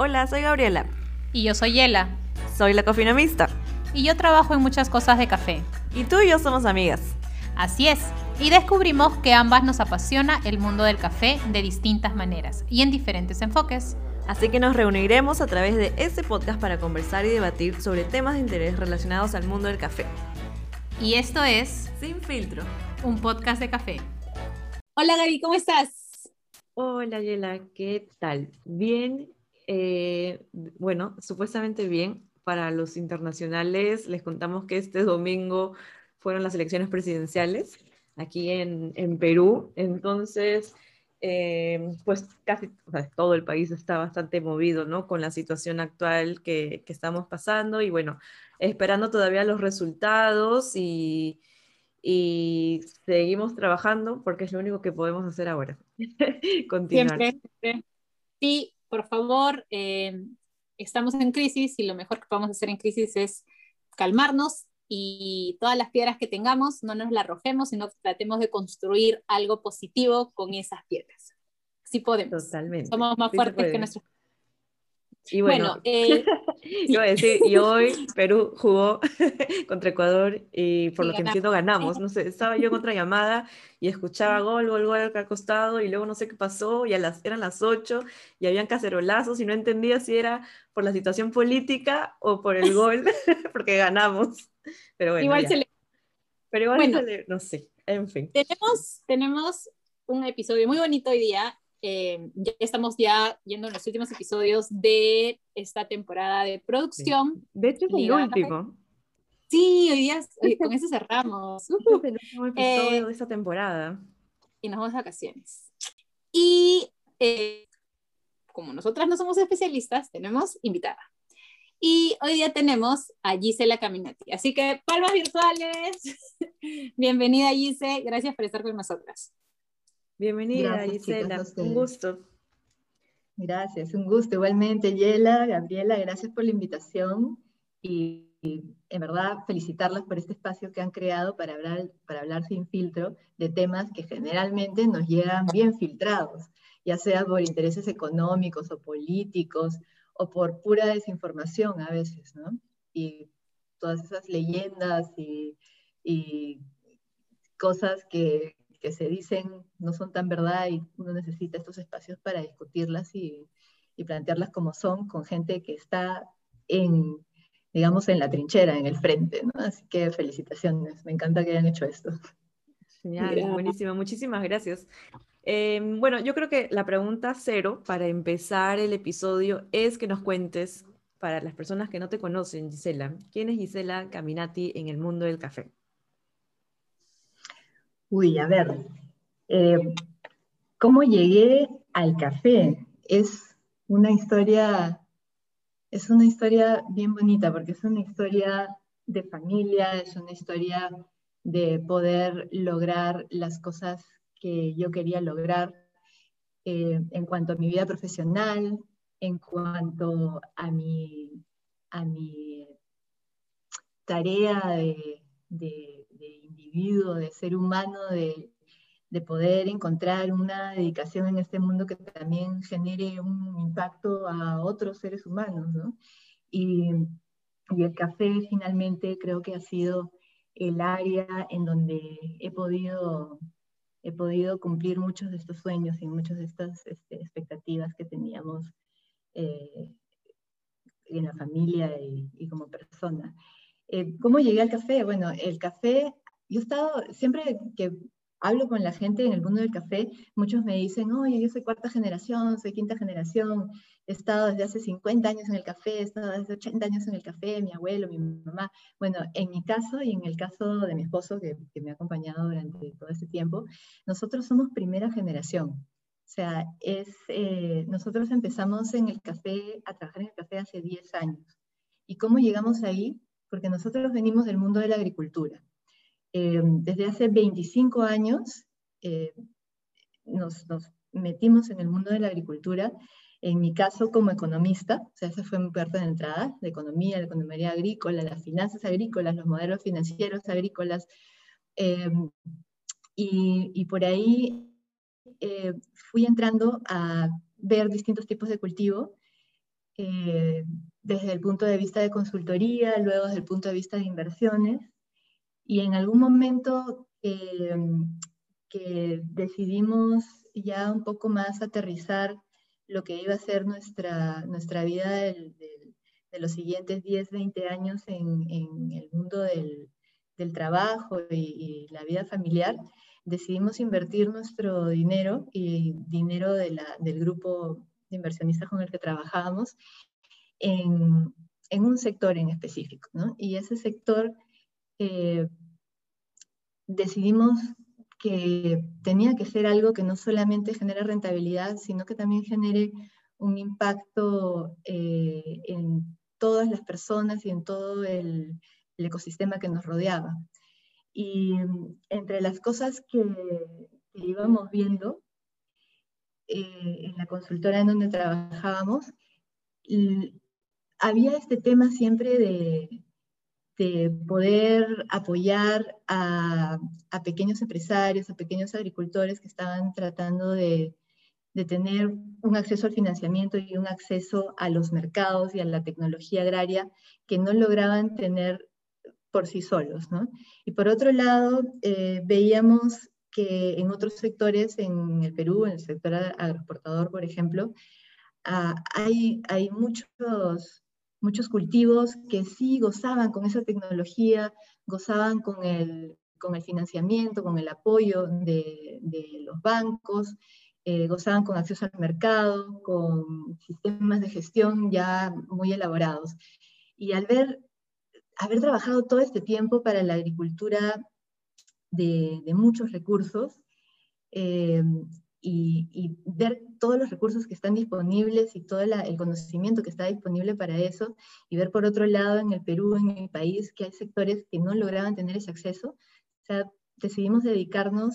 Hola, soy Gabriela. Y yo soy Yela. Soy la cofinomista. Y yo trabajo en muchas cosas de café. Y tú y yo somos amigas. Así es. Y descubrimos que ambas nos apasiona el mundo del café de distintas maneras y en diferentes enfoques. Así que nos reuniremos a través de este podcast para conversar y debatir sobre temas de interés relacionados al mundo del café. Y esto es Sin filtro, un podcast de café. Hola Gaby, ¿cómo estás? Hola Yela, ¿qué tal? Bien, eh, bueno, supuestamente bien. Para los internacionales les contamos que este domingo fueron las elecciones presidenciales aquí en, en Perú. Entonces, eh, pues casi todo el país está bastante movido, ¿no? Con la situación actual que, que estamos pasando y bueno, esperando todavía los resultados y, y, seguimos trabajando porque es lo único que podemos hacer ahora. Continuar. Sí, por favor, eh, estamos en crisis y lo mejor que podemos hacer en crisis es calmarnos y todas las piedras que tengamos no nos las arrojemos, sino tratemos de construir algo positivo con esas piedras. Sí podemos. Totalmente. Somos más fuertes que nuestros y bueno, eh, iba a decir, y hoy Perú jugó contra Ecuador y por lo que entiendo ganamos. No sé, estaba yo en otra llamada y escuchaba gol, gol, gol acá acostado y luego no sé qué pasó y a las, eran las 8 y habían cacerolazos y no entendía si era por la situación política o por el gol, porque ganamos. Pero bueno, igual se le... Pero igual bueno, se le... no sé, en fin. Tenemos, tenemos un episodio muy bonito hoy día eh, ya estamos ya yendo en los últimos episodios de esta temporada de producción. De hecho, es el último. Sí, hoy día con eso cerramos. Este es el último episodio eh, de esta temporada. Y nos vamos de vacaciones. Y eh, como nosotras no somos especialistas, tenemos invitada. Y hoy día tenemos a Gisela Caminati. Así que palmas virtuales. Bienvenida Gise, gracias por estar con nosotras. Bienvenida, Gisela. un gusto. Gracias, un gusto. Igualmente, Yela, Gabriela, gracias por la invitación y, en verdad felicitarlas por este espacio que han creado para hablar, para hablar sin filtro de temas que generalmente nos llegan bien filtrados, ya sea por intereses económicos o políticos o por pura desinformación a veces, ¿no? Y todas esas leyendas y, y cosas que, que se dicen no son tan verdad y uno necesita estos espacios para discutirlas y, y plantearlas como son con gente que está en, digamos, en la trinchera, en el frente, ¿no? Así que felicitaciones, me encanta que hayan hecho esto. Genial, buenísimo, muchísimas gracias. Eh, bueno, yo creo que la pregunta cero para empezar el episodio es que nos cuentes, para las personas que no te conocen, Gisela, ¿quién es Gisela Caminati en el mundo del café? Uy, a ver, eh, ¿cómo llegué al café? Es una historia, es una historia bien bonita porque es una historia de familia, es una historia de poder lograr las cosas que yo quería lograr eh, en cuanto a mi vida profesional, en cuanto a mi, a mi tarea de, de individuo, de ser humano, de, de poder encontrar una dedicación en este mundo que también genere un impacto a otros seres humanos, ¿no? Y, y, el café finalmente creo que ha sido el área en donde he podido, he podido cumplir muchos de estos sueños y muchas de estas este, expectativas que teníamos eh, en la familia y, y como persona. Eh, ¿Cómo llegué al café? Bueno, el café, yo he estado, siempre que hablo con la gente en el mundo del café, muchos me dicen, oye, yo soy cuarta generación, soy quinta generación, he estado desde hace 50 años en el café, he estado desde 80 años en el café, mi abuelo, mi mamá. Bueno, en mi caso y en el caso de mi esposo, que, que me ha acompañado durante todo este tiempo, nosotros somos primera generación. O sea, es, eh, nosotros empezamos en el café, a trabajar en el café hace 10 años. ¿Y cómo llegamos ahí? Porque nosotros venimos del mundo de la agricultura. Eh, desde hace 25 años eh, nos, metimos en el mundo de la agricultura, en mi caso como economista, o sea, esa fue mi parte de entrada, la economía, la economía agrícola, las finanzas agrícolas, los modelos financieros agrícolas, eh, y, y, por ahí fui entrando a ver distintos tipos de cultivo eh, desde el punto de vista de consultoría, luego desde el punto de vista de inversiones, y en algún momento eh, que decidimos ya un poco más aterrizar lo que iba a ser nuestra, nuestra vida de los siguientes 10, 20 años en, en el mundo del, del trabajo y, la vida familiar, decidimos invertir nuestro dinero y dinero de la, del grupo de inversionistas con el que trabajábamos en, un sector en específico. ¿no? Y ese sector eh, decidimos que tenía que ser algo que no solamente genere rentabilidad, sino que también genere un impacto eh, en todas las personas y en todo el, el ecosistema que nos rodeaba. Y entre las cosas que, íbamos viendo eh, en la consultora en donde trabajábamos, había este tema siempre de, de poder apoyar a, pequeños empresarios, a pequeños agricultores que estaban tratando de, de, tener un acceso al financiamiento y un acceso a los mercados y a la tecnología agraria que no lograban tener por sí solos. ¿no? Y por otro lado, eh, veíamos que en otros sectores, en el Perú, en el sector agroexportador, por ejemplo, ah, hay, hay muchos, muchos cultivos que sí gozaban con esa tecnología, gozaban con el, con el financiamiento, con el apoyo de, de los bancos, eh, gozaban con acceso al mercado, con sistemas de gestión ya muy elaborados. Y al ver haber trabajado todo este tiempo para la agricultura de, muchos recursos eh, y, ver todos los recursos que están disponibles y todo el conocimiento que está disponible para eso, y ver por otro lado en el Perú, en mi país, que hay sectores que no lograban tener ese acceso, decidimos dedicarnos,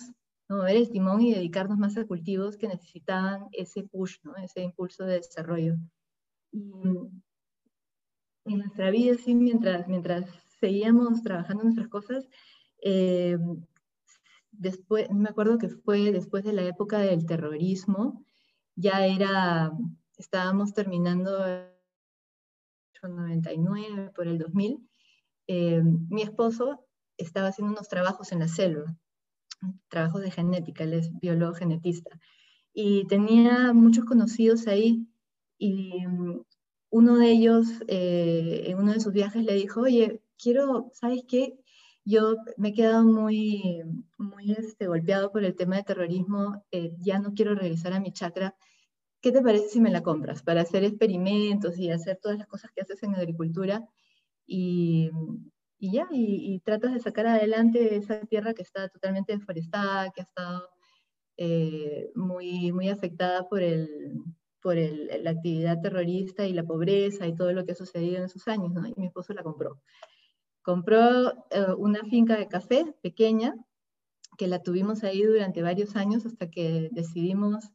¿no? ver el timón y dedicarnos más a cultivos que necesitaban ese push, ¿no? ese impulso de desarrollo. Y, en nuestra vida, sí, mientras, mientras seguíamos trabajando nuestras cosas, eh, después, me acuerdo que fue después de la época del terrorismo, ya era, estábamos terminando el 99 por el 2000, eh, mi esposo estaba haciendo unos trabajos en la selva, trabajos de genética, él es biólogo genetista, y tenía muchos conocidos ahí, y uno de ellos, eh, en uno de sus viajes, le dijo, oye, quiero, ¿sabes qué? Yo me he quedado muy, muy este, golpeado por el tema de terrorismo, eh, ya no quiero regresar a mi chakra. ¿Qué te parece si me la compras para hacer experimentos y hacer todas las cosas que haces en agricultura? Y, y ya, y, tratas de sacar adelante esa tierra que está totalmente deforestada, que ha estado eh, muy, muy afectada por el, por la actividad terrorista y la pobreza y todo lo que ha sucedido en esos años. Y mi esposo la compró. Compró eh, una finca de café pequeña, que la tuvimos ahí durante varios años hasta que decidimos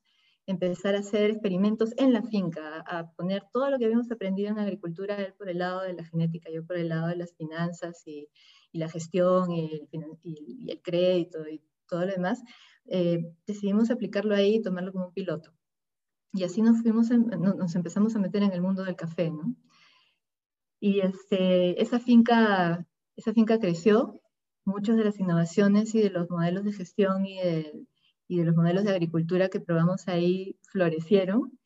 empezar a hacer experimentos en la finca, a poner todo lo que habíamos aprendido en agricultura, él por el lado de la genética, yo por el lado de las finanzas y, y la gestión y el, y el, crédito y todo lo demás, eh, decidimos aplicarlo ahí y tomarlo como un piloto. Y así nos, fuimos nos empezamos a meter en el mundo del café, ¿no? Y este, esa, finca, esa finca creció, muchas de las innovaciones y de los modelos de gestión y de, los modelos de agricultura que probamos ahí florecieron,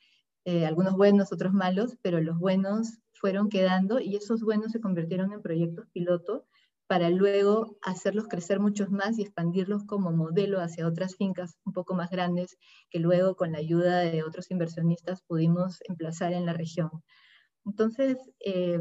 eh, algunos buenos, otros malos, pero los buenos fueron quedando y esos buenos se convirtieron en proyectos piloto para luego hacerlos crecer muchos más y expandirlos como modelo hacia otras fincas un poco más grandes que luego con la ayuda de otros inversionistas pudimos emplazar en la región. Entonces, eh,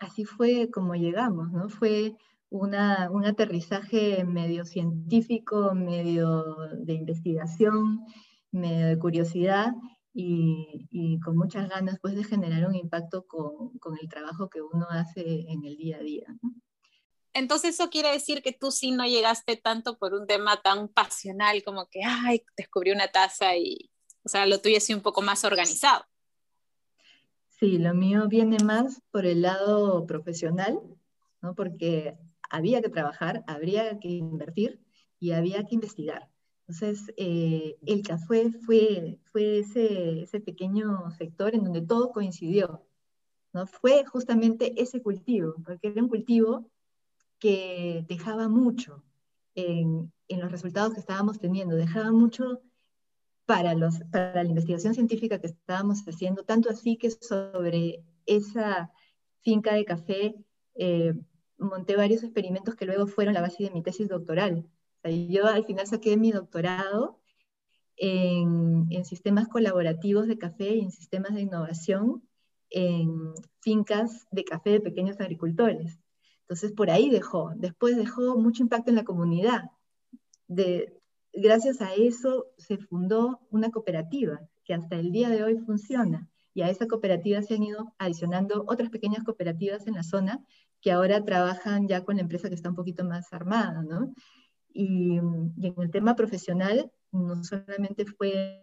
así fue como llegamos, ¿no? Fue un aterrizaje medio científico, medio de investigación, medio de curiosidad y, con muchas ganas pues, de generar un impacto con, el trabajo que uno hace en el día a día. Entonces eso quiere decir que tú sí no llegaste tanto por un tema tan pasional como que, ay, descubrí una taza y, o sea, lo tuyo un poco más organizado. Sí, lo mío viene más por el lado profesional, ¿no? Porque había que trabajar, habría que invertir y había que investigar. Entonces, eh, el café fue, fue ese, ese, pequeño sector en donde todo coincidió. ¿no? Fue justamente ese cultivo, porque era un cultivo que dejaba mucho en, en los resultados que estábamos teniendo, dejaba mucho para, los, para la investigación científica que estábamos haciendo, tanto así que sobre esa finca de café eh, monté varios experimentos que luego fueron la base de mi tesis doctoral. yo al final saqué mi doctorado en, en, sistemas colaborativos de café y en sistemas de innovación en fincas de café de pequeños agricultores. Entonces por ahí dejó, después dejó mucho impacto en la comunidad. De, gracias a eso se fundó una cooperativa que hasta el día de hoy funciona y a esa cooperativa se han ido adicionando otras pequeñas cooperativas en la zona que ahora trabajan ya con la empresa que está un poquito más armada, ¿no? Y, en el tema profesional, no solamente fue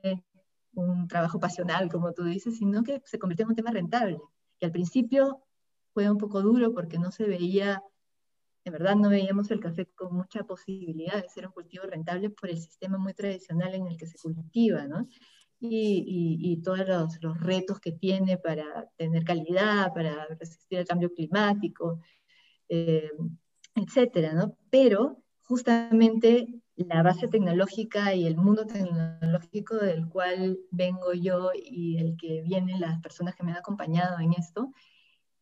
un trabajo pasional, como tú dices, sino que se convirtió en un tema rentable. Y al principio fue un poco duro porque no se veía, en verdad no veíamos el café con mucha posibilidad de ser un cultivo rentable por el sistema muy tradicional en el que se cultiva, ¿no? y, todos los, retos que tiene para tener calidad, para resistir al cambio climático, eh, etcétera, ¿no? Pero justamente la base tecnológica y el mundo tecnológico del cual vengo yo y el que vienen las personas que me han acompañado en esto,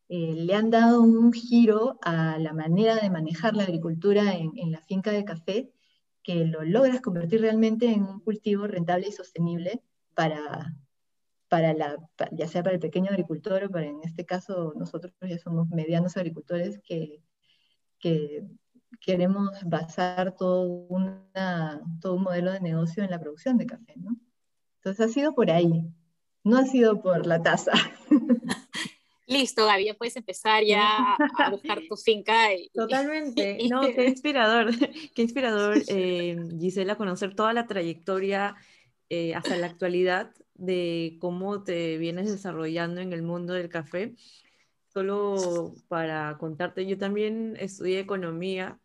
eh, le han dado un giro a la manera de manejar la agricultura en, en la finca de café que lo logras convertir realmente en un cultivo rentable y sostenible para, para la, ya sea para el pequeño agricultor o para, en este caso, nosotros ya somos medianos agricultores que, que queremos basar todo, una, todo un modelo de negocio en la producción de café, ¿no? Entonces ha sido por ahí, no ha sido por la tasa. Listo, Gaby, ya puedes empezar ya a buscar tu finca. Y, Totalmente, no, qué inspirador, qué inspirador, eh, Gisela, conocer toda la trayectoria eh, hasta la actualidad de cómo te vienes desarrollando en el mundo del café. Solo para contarte, yo también estudié economía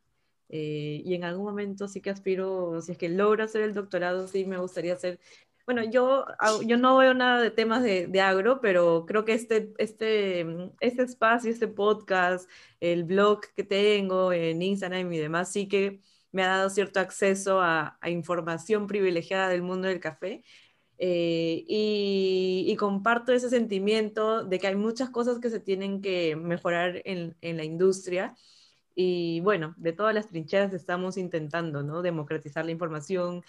eh, y en algún momento sí que aspiro, si es que logro hacer el doctorado, sí me gustaría hacer bueno, yo, yo no veo nada de temas de, de, agro, pero creo que este, este, este espacio, este podcast, el blog que tengo en Instagram y demás, sí que me ha dado cierto acceso a, información privilegiada del mundo del café. Eh, y, comparto ese sentimiento de que hay muchas cosas que se tienen que mejorar en, la industria. Y bueno, de todas las trincheras estamos intentando, ¿no? Democratizar la información,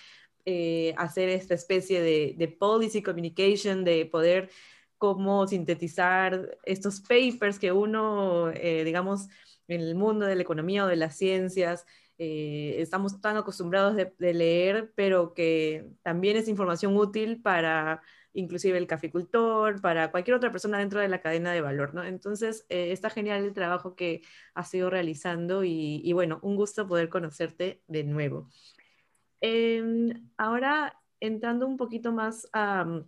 eh, hacer esta especie de, policy communication, de poder cómo sintetizar estos papers que uno, eh, digamos, en el mundo de la economía o de las ciencias, eh, estamos tan acostumbrados de, leer, pero que también es información útil para inclusive el caficultor, para cualquier otra persona dentro de la cadena de valor, ¿no? Entonces, eh, está genial el trabajo que has ido realizando y, bueno, un gusto poder conocerte de nuevo. Em, ahora, entrando un poquito más a,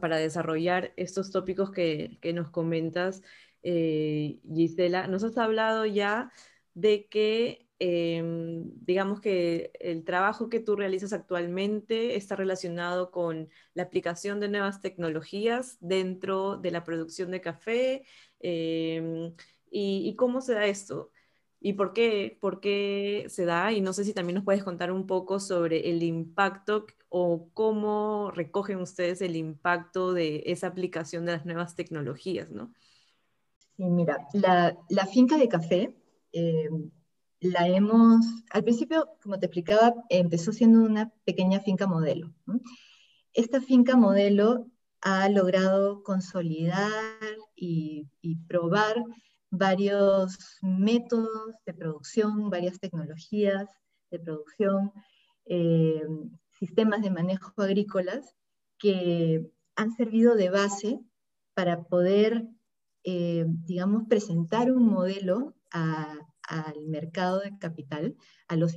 para desarrollar estos tópicos que, que nos comentas, eh, Gisela, nos has hablado ya de que Em, digamos que el trabajo que tú realizas actualmente está relacionado con la aplicación de nuevas tecnologías dentro de la producción de café em, y, cómo se da esto y por qué, por qué se da y no sé si también nos puedes contar un poco sobre el impacto o cómo recogen ustedes el impacto de esa aplicación de las nuevas tecnologías, ¿no? Sí, mira, la, finca de café em, la hemos, al principio, como te explicaba, empezó siendo una pequeña finca modelo. Esta finca modelo ha logrado consolidar y, probar varios métodos de producción, varias tecnologías de producción, eh, sistemas de manejo agrícolas que han servido de base para poder, eh, digamos, presentar un modelo al mercado de capital, a, los,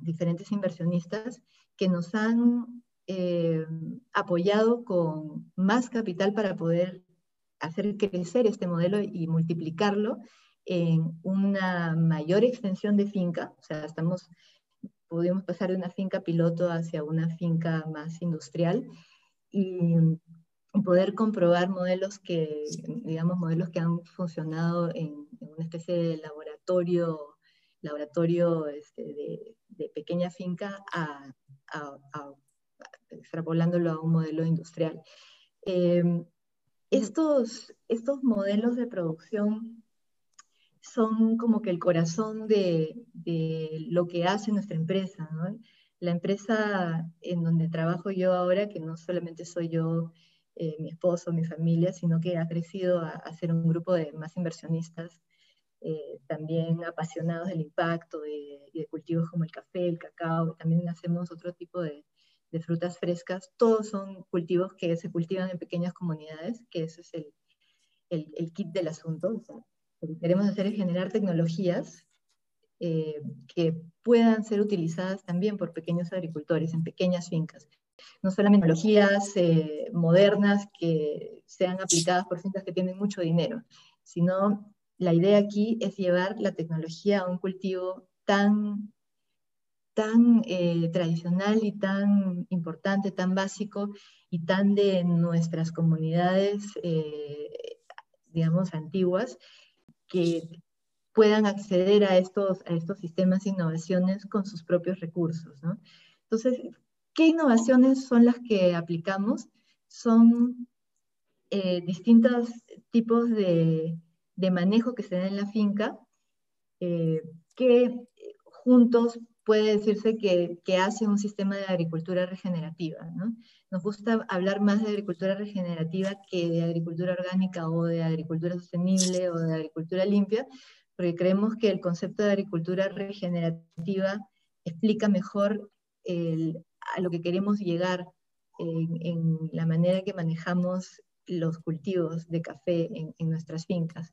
diferentes inversionistas que nos han eh, apoyado con más capital para poder hacer crecer este modelo y multiplicarlo en una mayor extensión de finca. O sea, estamos pudimos pasar de una finca piloto hacia una finca más industrial y poder comprobar modelos que, digamos, modelos que han funcionado en, una especie de laboratorio, laboratorio este, de, pequeña finca a, extrapolándolo a un modelo industrial. Em, estos, estos modelos de producción son como que el corazón de, lo que hace nuestra empresa. La empresa en donde trabajo yo ahora, que no solamente soy yo, eh, mi esposo, mi familia, sino que ha crecido a, ser un grupo de más inversionistas, eh, también apasionados del impacto de, de, cultivos como el café, el cacao, también hacemos otro tipo de, de frutas frescas. Todos son cultivos que se cultivan en pequeñas comunidades, que ese es el, el, kit del asunto. lo que queremos hacer es generar tecnologías eh, que puedan ser utilizadas también por pequeños agricultores en pequeñas fincas. No solamente tecnologías eh, modernas que sean aplicadas por fincas que tienen mucho dinero, sino la idea aquí es llevar la tecnología a un cultivo tan tan eh, tradicional y tan importante, tan básico y tan de nuestras comunidades, eh, digamos, antiguas, que puedan acceder a estos, a estos sistemas de innovaciones con sus propios recursos. Entonces, ¿qué innovaciones son las que aplicamos? Son eh, distintos tipos de, de, manejo que se da en la finca, que juntos puede decirse que, hace un sistema de agricultura regenerativa. ¿no? Nos gusta hablar más de agricultura regenerativa que de agricultura orgánica o de agricultura sostenible o de agricultura limpia, porque creemos que el concepto de agricultura regenerativa explica mejor a lo que queremos llegar en, en, la manera que manejamos los cultivos de café en, en nuestras fincas.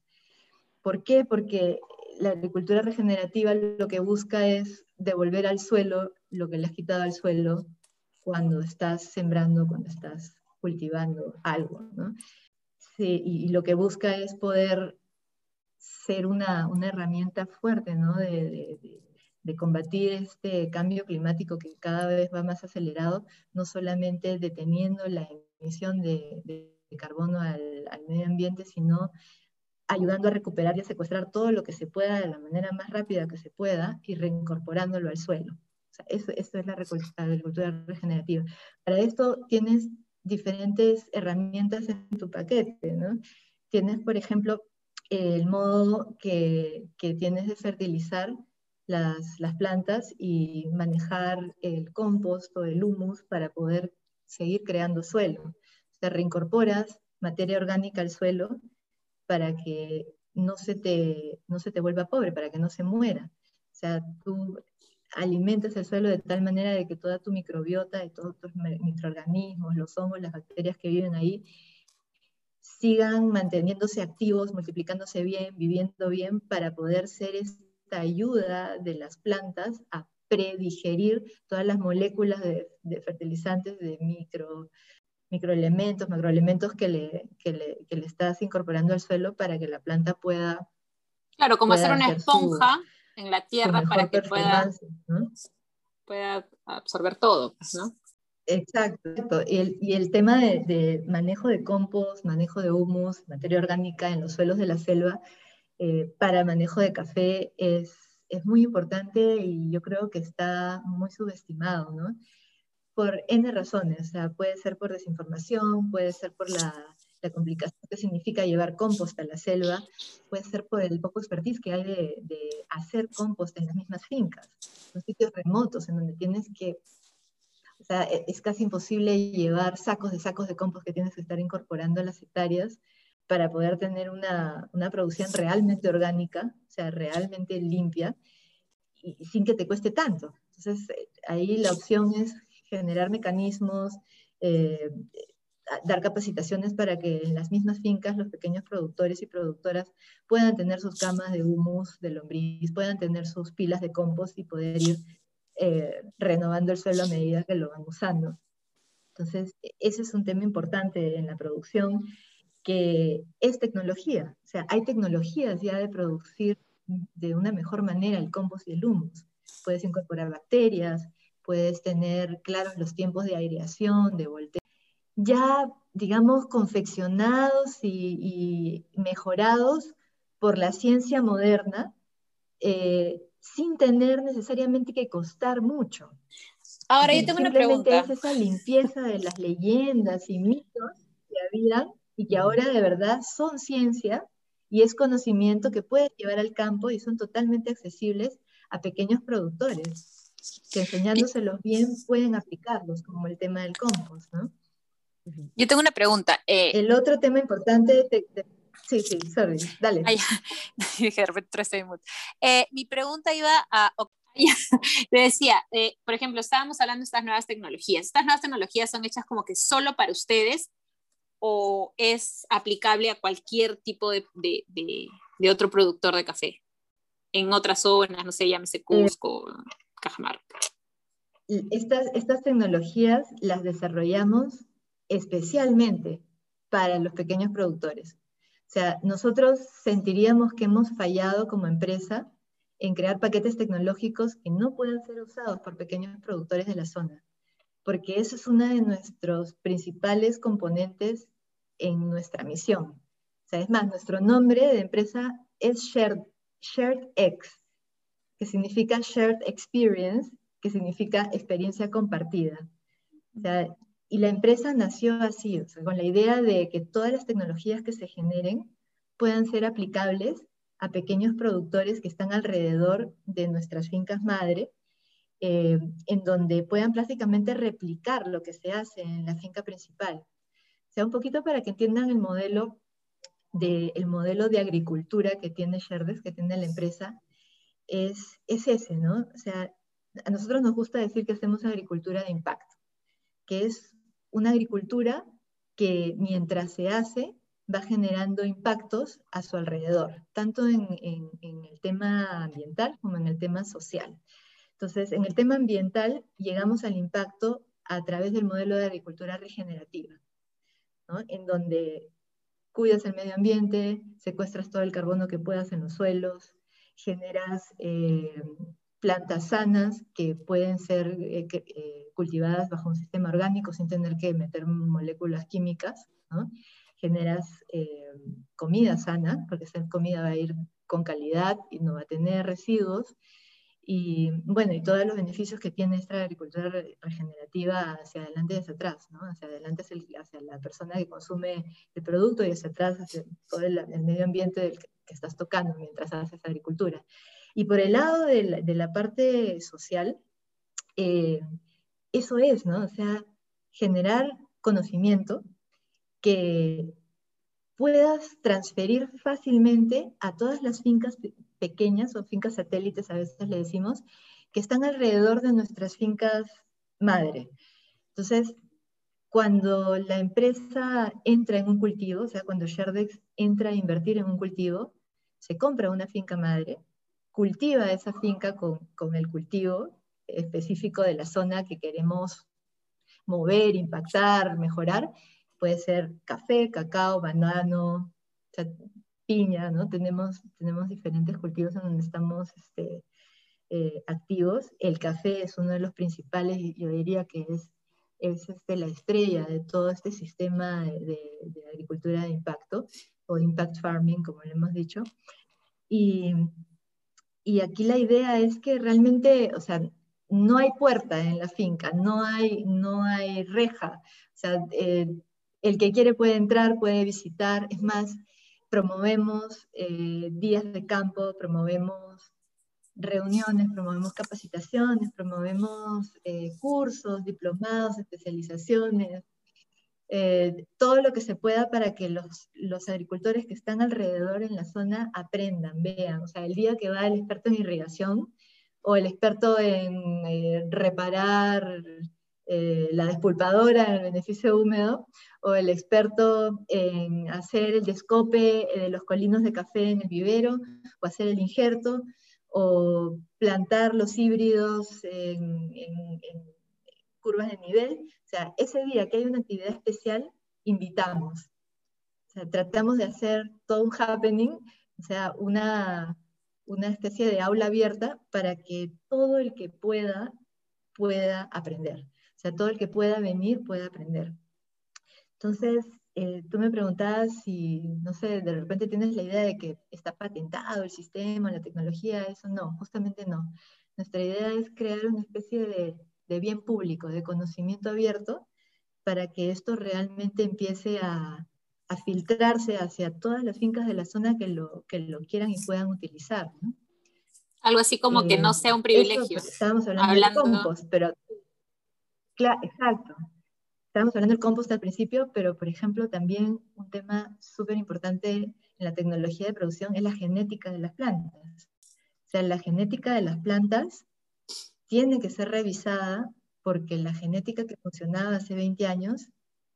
¿Por qué? Porque la agricultura regenerativa lo que busca es devolver al suelo lo que le has quitado al suelo cuando estás sembrando, cuando estás cultivando algo. ¿no? Sí, y, lo que busca es poder ser una, una herramienta fuerte ¿no? de, de, de, combatir este cambio climático que cada vez va más acelerado, no solamente deteniendo la emisión de, carbono al, al medio ambiente, sino ayudando a recuperar y a secuestrar todo lo que se pueda de la manera más rápida que se pueda y reincorporándolo al suelo. O sea, eso, es la agricultura regenerativa. Para esto tienes diferentes herramientas en tu paquete, ¿no? Tienes, por ejemplo, el modo que, que tienes de fertilizar las, las, plantas y manejar el compost o el humus para poder seguir creando suelo. O sea, reincorporas materia orgánica al suelo para que no se, te, no se te vuelva pobre, para que no se muera. O sea, tú alimentas el suelo de tal manera de que toda tu microbiota y todos tus microorganismos, los hongos, las bacterias que viven ahí, sigan manteniéndose activos, multiplicándose bien, viviendo bien, para poder ser esta ayuda de las plantas a predigerir todas las moléculas de, de fertilizantes, de micro, microelementos, macroelementos que le, que le, que le estás incorporando al suelo para que la planta pueda... Claro, como hacer una esponja en la tierra para que pueda, pueda absorber todo, pues, ¿no? Exacto. Y el, y el tema de, de, manejo de compost, manejo de humus, materia orgánica en los suelos de la selva, eh, para manejo de café es, es muy importante y yo creo que está muy subestimado, ¿no? Por N razones, o sea, puede ser por desinformación, puede ser por la, la, complicación que significa llevar compost a la selva, puede ser por el poco expertise que hay de, de hacer compost en las mismas fincas, en sitios remotos en donde tienes que, o sea, e, es casi imposible llevar sacos de sacos de compost que tienes que estar incorporando a las hectáreas para poder tener una, una producción realmente orgánica, o sea, realmente limpia, y, y sin que te cueste tanto. Entonces, eh, ahí la opción es generar mecanismos, eh, dar capacitaciones para que en las mismas fincas los pequeños productores y productoras puedan tener sus camas de humus, de lombriz, puedan tener sus pilas de compost y poder ir eh, renovando el suelo a medida que lo van usando. Entonces, ese es un tema importante en la producción, que es tecnología. O sea, hay tecnologías ya de producir de una mejor manera el compost y el humus. puedes incorporar bacterias, puedes tener claros los tiempos de aireación, de volteo. Ya, digamos, confeccionados y, mejorados por la ciencia moderna, eh, sin tener necesariamente que costar mucho. Ahora yo tengo una pregunta. Es esa limpieza de las leyendas y mitos que había y que ahora de verdad son ciencia y es conocimiento que puedes llevar al campo y son totalmente accesibles a pequeños productores que enseñándoselos bien pueden aplicarlos, como el tema del compost, ¿no? Yo tengo una pregunta. Eh, el otro tema importante, sí, sí, sorry, dale. eh, mi pregunta iba a, te decía, eh, por ejemplo, estábamos hablando de estas nuevas tecnologías. ¿Estas nuevas tecnologías son hechas como que solo para ustedes o es aplicable a cualquier tipo de, de, de, otro productor de café? En otras zonas, no sé, llámese eh, Cusco, Cajamarca. Estas, tecnologías las desarrollamos especialmente para los pequeños productores. O sea, nosotros sentiríamos que hemos fallado como empresa en crear paquetes tecnológicos que no puedan ser usados por pequeños productores de la zona, porque eso es uno de nuestros principales componentes en nuestra misión. O sea, es más, nuestro nombre de empresa es Shared, que significa Shared Experience, que significa experiencia compartida. O sea, y la empresa nació así, o sea, con la idea de que todas las tecnologías que se generen puedan ser aplicables a pequeños productores que están alrededor de nuestras fincas madre, eh, en donde puedan prácticamente replicar lo que se hace en la finca principal. O sea, un poquito para que entiendan el modelo de, el modelo de agricultura que tiene Sherdes, que tiene la empresa, es, es ese, ¿no? O sea, a nosotros nos gusta decir que hacemos agricultura de impacto, que es una agricultura que mientras se hace va generando impactos a su alrededor, tanto en, el tema ambiental como en el tema social. Entonces, en el tema ambiental llegamos al impacto a través del modelo de agricultura regenerativa, en donde cuidas el medio ambiente, secuestras todo el carbono que puedas en los suelos, generas eh, plantas sanas que pueden ser eh, eh, cultivadas bajo un sistema orgánico sin tener que meter moléculas químicas, ¿no? generas comida sana, porque esa comida va a ir con calidad y no va a tener residuos. Y bueno, y todos los beneficios que tiene esta agricultura regenerativa hacia adelante y hacia atrás, ¿no? Hacia adelante hacia la persona que consume el producto y hacia atrás hacia todo el, medio ambiente del estás tocando mientras haces agricultura. Y por el lado de la, de la parte social, eh, eso es, ¿no? O sea, generar conocimiento que puedas transferir fácilmente a todas las fincas pequeñas o fincas satélites, a veces le decimos, que están alrededor de nuestras fincas madre. Entonces, cuando la empresa entra en un cultivo, o sea, cuando Sherdex entra a invertir en un cultivo, se compra una finca madre, cultiva esa finca con, con el cultivo específico de la zona que queremos mover, impactar, mejorar, puede ser café, cacao, banano, piña, ¿no? Tenemos, tenemos diferentes cultivos en donde estamos este, eh, activos. El café es uno de los principales, yo diría que es, es este, la estrella de todo este sistema de, agricultura de impacto, o impact farming, como le hemos dicho. Y, y aquí la idea es que realmente, o sea, no hay puerta en la finca, no hay, no hay reja. O sea, eh, el que quiere puede entrar, puede visitar. Es más, promovemos eh, días de campo, promovemos reuniones, promovemos capacitaciones, promovemos eh, cursos, diplomados, especializaciones, eh, todo lo que se pueda para que los, los, agricultores que están alrededor en la zona aprendan, vean. O sea, el día que va el experto en irrigación o el experto en reparar eh, la despulpadora en el beneficio húmedo o el experto en hacer el descope de los colinos de café en el vivero o hacer el injerto o plantar los híbridos en, curvas de nivel. O sea, ese día que hay una actividad especial, invitamos. O sea, tratamos de hacer todo un happening, o sea, una, una especie de aula abierta para que todo el que pueda, pueda aprender. O sea, todo el que pueda venir pueda aprender. Entonces, eh, tú me preguntabas si, no sé, de repente tienes la idea de que está patentado el sistema, la tecnología, eso no, justamente no. Nuestra idea es crear una especie de, de bien público, de conocimiento abierto, para que esto realmente empiece a, a, filtrarse hacia todas las fincas de la zona que lo, que lo quieran y puedan utilizar. ¿no? Algo así como que no eh, sea un privilegio. estábamos hablando, de compost, pero... Claro, exacto. Estábamos hablando del compost al principio, pero por ejemplo también un tema súper importante en la tecnología de producción es la genética de las plantas. O sea, la genética de las plantas tiene que ser revisada porque la genética que funcionaba hace 20 años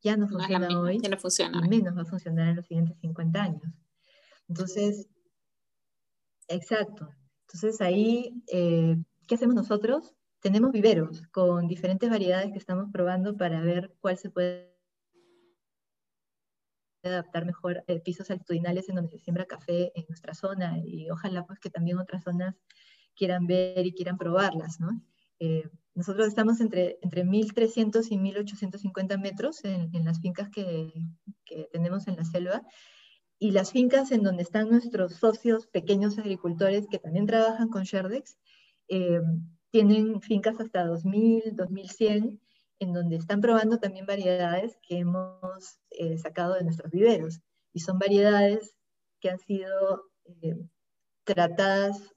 ya no funciona hoy no funciona. y menos va a funcionar en los siguientes 50 años. Entonces, exacto. Entonces ahí, eh, ¿qué hacemos nosotros? Tenemos viveros con diferentes variedades que estamos probando para ver cuál se puede adaptar mejor eh, pisos altitudinales en donde se siembra café en nuestra zona y ojalá pues que también otras zonas quieran ver y quieran probarlas, ¿no? Eh, nosotros estamos entre, entre 1.300 y 1.850 metros en, en las fincas que, que, tenemos en la selva y las fincas en donde están nuestros socios pequeños agricultores que también trabajan con Sherdex, eh, tienen fincas hasta 2000, 2100, en donde están probando también variedades que hemos eh, sacado de nuestros viveros. Y son variedades que han sido eh, tratadas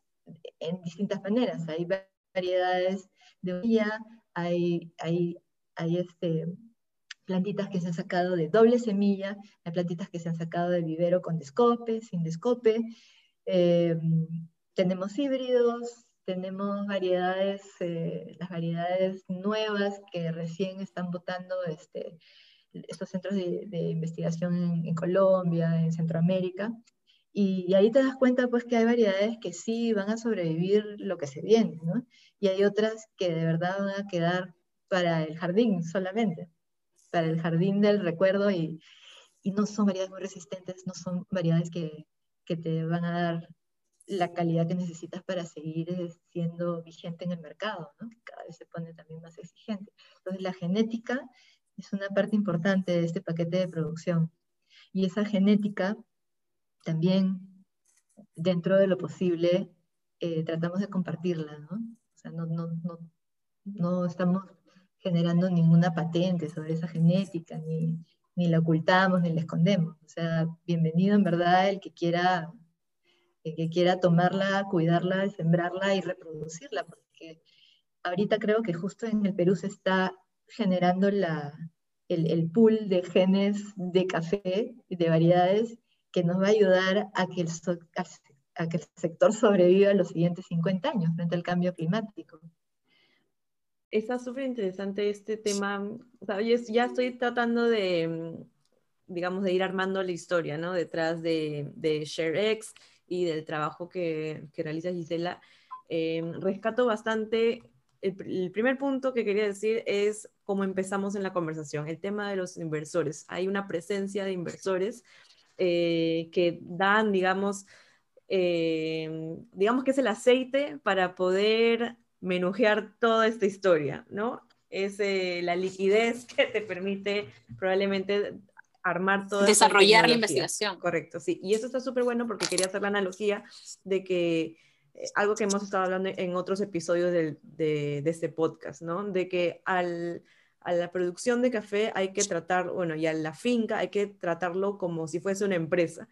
en distintas maneras. Hay variedades de orilla, hay, hay, hay este, plantitas que se han sacado de doble semilla, hay plantitas que se han sacado de vivero con descope, sin descope. Eh, tenemos híbridos, tenemos variedades, eh, las variedades nuevas que recién están votando este, estos centros de, investigación en, Colombia, en Centroamérica, y, ahí te das cuenta pues que hay variedades que sí van a sobrevivir lo que se viene, ¿no? Y hay otras que de verdad van a quedar para el jardín solamente, para el jardín del recuerdo y, y no son variedades muy resistentes, no son variedades que, que te van a dar la calidad que necesitas para seguir siendo vigente en el mercado, ¿no? cada vez se pone también más exigente. Entonces la genética es una parte importante de este paquete de producción. Y esa genética también, dentro de lo posible, eh, tratamos de compartirla, ¿no? O sea, no, no, no, no, estamos generando ninguna patente sobre esa genética, ni, ni la ocultamos, ni la escondemos. O sea, bienvenido en verdad el que quiera que quiera tomarla, cuidarla, sembrarla y reproducirla, porque ahorita creo que justo en el Perú se está generando la, el, el, pool de genes de café y de variedades que nos va a ayudar a que el, a que el sector sobreviva los siguientes 50 años frente al cambio climático. Está súper interesante este tema. ya estoy tratando de, digamos, de ir armando la historia, ¿no? Detrás de, de ShareX y del trabajo que, que realiza Gisela, eh, rescato bastante. El, primer punto que quería decir es cómo empezamos en la conversación, el tema de los inversores. Hay una presencia de inversores eh, que dan, digamos, eh, digamos que es el aceite para poder menujear toda esta historia, ¿no? Es la liquidez que te permite probablemente armar todo. Desarrollar la investigación. Correcto, sí. Y eso está súper bueno porque quería hacer la analogía de que eh, algo que hemos estado hablando en otros episodios de, de, este podcast, ¿no? De que al, a la producción de café hay que tratar, bueno, y a la finca hay que tratarlo como si fuese una empresa.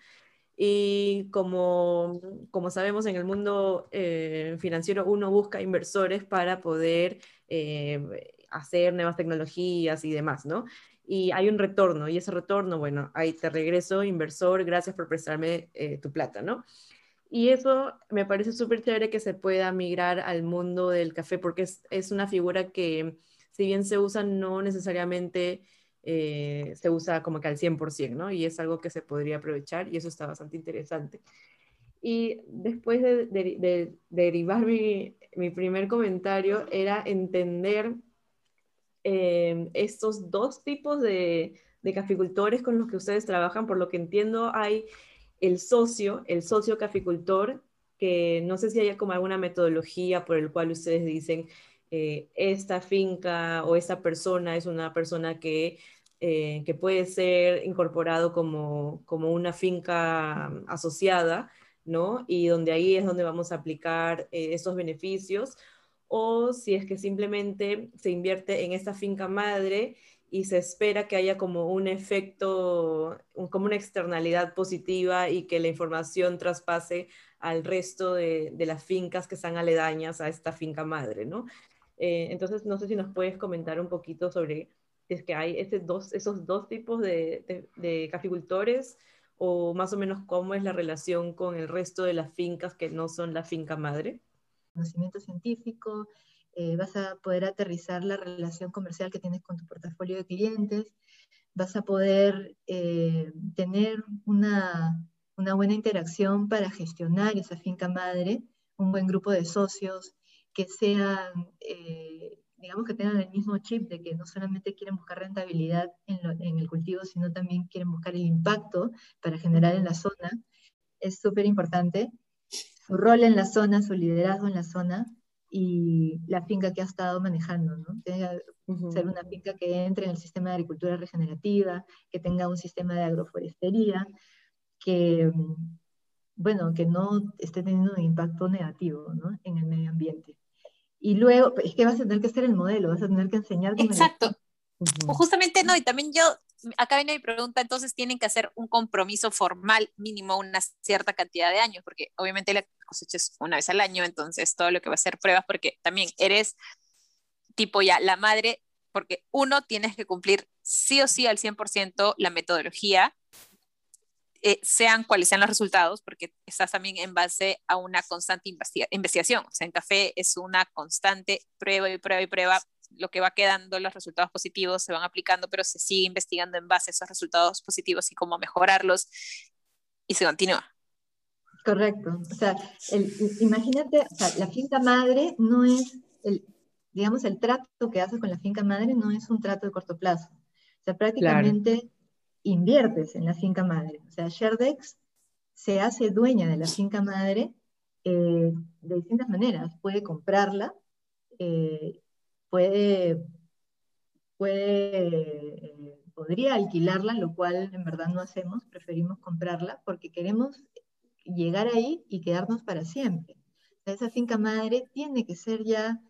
Y como, como sabemos, en el mundo eh, financiero uno busca inversores para poder eh, hacer nuevas tecnologías y demás, ¿no? Y hay un retorno, y ese retorno, bueno, ahí te regreso, inversor, gracias por prestarme eh, tu plata, ¿no? Y eso me parece súper chévere que se pueda migrar al mundo del café, porque es, es una figura que, si bien se usa, no necesariamente eh, se usa como que al 100%, ¿no? Y es algo que se podría aprovechar y eso está bastante interesante. Y después de, de, derivar mi, mi primer comentario, era entender Em, estos dos tipos de, caficultores con los que ustedes trabajan. Por lo que entiendo, hay el socio, el socio caficultor, que no sé si haya como alguna metodología por el cual ustedes dicen, eh, esta finca o esta persona es una persona que, eh, que puede ser incorporado como, como una finca asociada, ¿no? Y donde ahí es donde vamos a aplicar eh, esos beneficios, o si es que simplemente se invierte en esta finca madre y se espera que haya como un efecto, como una externalidad positiva y que la información traspase al resto de, de, las fincas que están aledañas a esta finca madre, ¿no? Eh, entonces, no sé si nos puedes comentar un poquito sobre si es que hay ese dos, esos dos tipos de, de, caficultores o más o menos cómo es la relación con el resto de las fincas que no son la finca madre. Conocimiento científico, eh, vas a poder aterrizar la relación comercial que tienes con tu portafolio de clientes, vas a poder eh, tener una, una buena interacción para gestionar esa finca madre, un buen grupo de socios, que sean, eh, digamos que tengan el mismo chip de que no solamente quieren buscar rentabilidad en, el cultivo, sino también quieren buscar el impacto para generar en la zona, es súper importante. Su rol en la zona, su liderazgo en la zona y la finca que ha estado manejando, ¿no? Tiene que ser una finca que entre en el sistema de agricultura regenerativa, que tenga un sistema de agroforestería, que, bueno, que no esté teniendo un impacto negativo ¿no? en el medio ambiente. Y luego, es que vas a tener que ser el modelo, vas a tener que enseñar. Exacto. Justamente no, y también yo, acá viene mi pregunta, entonces tienen que hacer un compromiso formal mínimo una cierta cantidad de años, porque obviamente la cosecha es una vez al año, entonces todo lo que va a ser pruebas, porque también eres tipo ya la madre, porque uno tienes que cumplir sí o sí al 100% la metodología, eh, sean cuales sean los resultados, porque estás también en base a una constante investigación. O sea, en café es una constante prueba y prueba y prueba. Lo que va quedando, los resultados positivos se van aplicando, pero se sigue investigando en base a esos resultados positivos y cómo mejorarlos y se continúa. Correcto. O sea, imagínate, la finca madre no es, el, digamos, el trato que haces con la finca madre no es un trato de corto plazo. O sea, prácticamente inviertes en la finca madre. O sea, Sherdex se hace dueña de la finca madre eh, de distintas maneras. Puede comprarla, eh, puede, puede eh, podría alquilarla, lo cual en verdad no hacemos, preferimos comprarla porque queremos llegar ahí y quedarnos para siempre. esa finca madre tiene que ser ya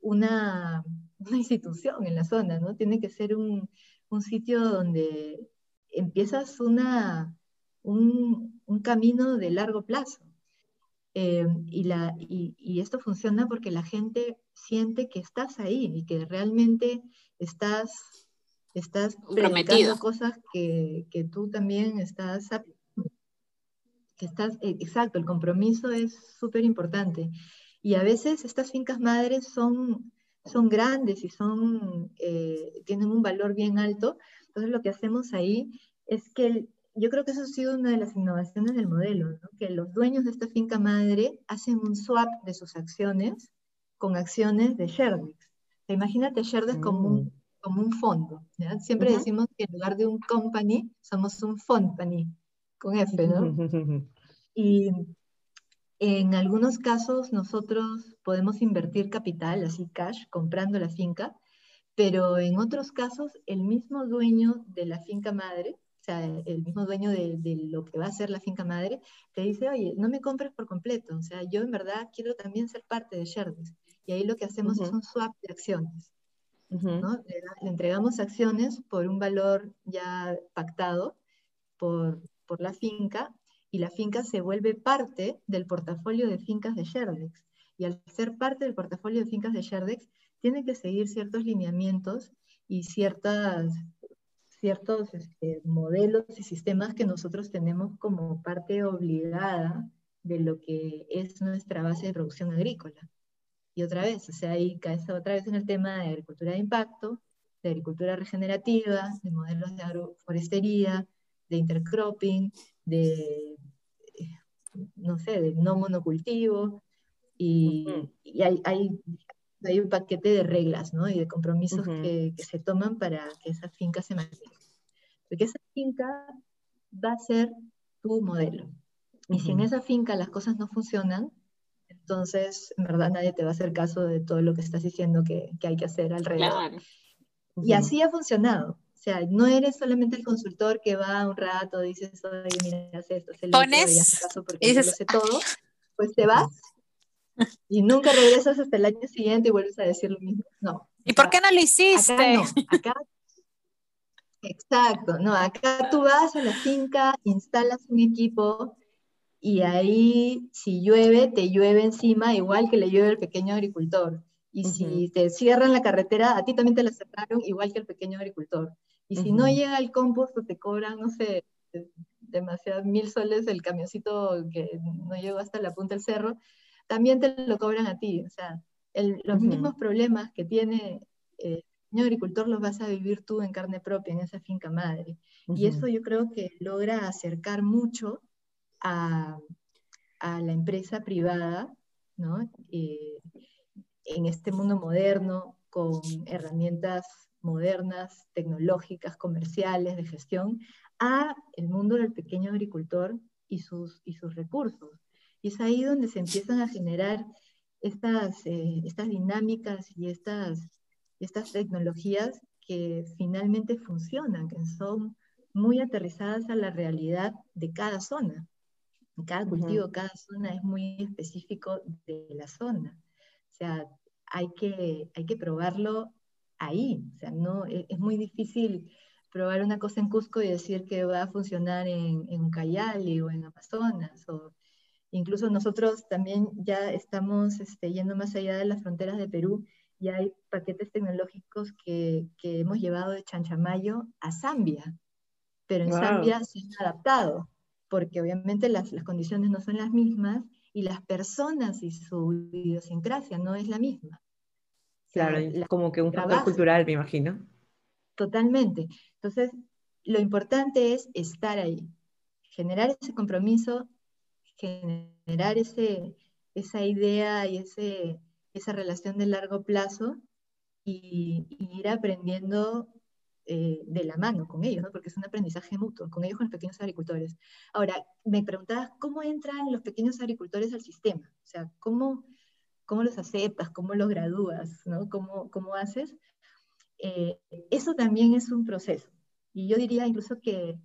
una, una, institución en la zona, ¿no? Tiene que ser un, un sitio donde empiezas una, un, un, camino de largo plazo. Eh, y, la, y, esto funciona porque la gente siente que estás ahí y que realmente estás, estás prometiendo cosas que, que, tú también estás... Que estás eh, exacto, el compromiso es súper importante. Y a veces estas fincas madres son, son grandes y son, eh, tienen un valor bien alto, entonces lo que hacemos ahí es que yo creo que eso ha sido una de las innovaciones del modelo, que los dueños de esta finca madre hacen un swap de sus acciones con acciones de Sherdex. Imagínate Sherdex como, un, mm. como un fondo. Siempre decimos que en lugar de un company, somos un company, con F, ¿no? y en algunos casos nosotros podemos invertir capital, así cash, comprando la finca, pero en otros casos el mismo dueño de la finca madre, o sea, el mismo dueño de, lo que va a ser la finca madre, te dice, oye, no me compres por completo, o sea, yo en verdad quiero también ser parte de Sherdex. Y ahí lo que hacemos es un swap de acciones. ¿no? Le, entregamos acciones por un valor ya pactado por, por la finca y la finca se vuelve parte del portafolio de fincas de Sherdex. Y al ser parte del portafolio de fincas de Sherdex, tiene que seguir ciertos lineamientos y ciertas, ciertos este, modelos y sistemas que nosotros tenemos como parte obligada de lo que es nuestra base de producción agrícola. Y otra vez, o sea, ahí cae otra vez en el tema de agricultura de impacto, de agricultura regenerativa, de modelos de agroforestería, de intercropping, de, no sé, de no monocultivo, y, y hay, hay, hay un paquete de reglas ¿no? y de compromisos que, que, se toman para que esa finca se mantenga. Porque esa finca va a ser tu modelo. Y si en esa finca las cosas no funcionan, entonces en verdad nadie te va a hacer caso de todo lo que estás diciendo que, que hay que hacer alrededor. Y así ha funcionado. O sea, no eres solamente el consultor que va un rato, dices, oye, mira, haz esto, haz Pones, caso porque yo lo sé todo, pues te vas y nunca regresas hasta el año siguiente y vuelves a decir lo mismo. No. ¿Y por qué no lo hiciste? Acá no, acá Exacto, no, acá tú vas a la finca, instalas un equipo y ahí si llueve, te llueve encima igual que le llueve al pequeño agricultor. Y si te cierran la carretera, a ti también te la cerraron igual que al pequeño agricultor. Y si no llega el compost te cobran, no sé, demasiados mil soles el camioncito que no llegó hasta la punta del cerro, también te lo cobran a ti. O sea, los mismos problemas que tiene eh, el agricultor los vas a vivir tú en carne propia, en esa finca madre. Y eso yo creo que logra acercar mucho a, la empresa privada, ¿no? Eh, en este mundo moderno, con herramientas modernas, tecnológicas, comerciales, de gestión, a el mundo del pequeño agricultor y sus, y sus recursos. Y es ahí donde se empiezan a generar estas, eh, estas dinámicas y estas, estas tecnologías que finalmente funcionan, que son muy aterrizadas a la realidad de cada zona. Cada cultivo, cada zona es muy específico de la zona. O sea, hay que, hay que probarlo ahí. O sea, no, e, es, muy difícil probar una cosa en Cusco y decir que va a funcionar en, en Ucayali o en Amazonas. O incluso nosotros también ya estamos este, yendo más allá de las fronteras de Perú y hay paquetes tecnológicos que, que hemos llevado de Chanchamayo a Zambia, pero en Zambia se han adaptado, porque obviamente las, las condiciones no son las mismas y las personas y su idiosincrasia no es la misma. Claro, como que un factor cultural, me imagino. Totalmente. Entonces, lo importante es estar ahí, generar ese compromiso, generar ese, esa idea y ese, esa relación de largo plazo y, ir aprendiendo eh, de la mano con ellos, ¿no? porque es un aprendizaje mutuo, con ellos, con los pequeños agricultores. Ahora, me preguntabas cómo entran los pequeños agricultores al sistema, o sea, cómo, cómo los aceptas, cómo los gradúas, ¿no? cómo, cómo haces. Eh, eso también es un proceso. Y yo diría incluso que,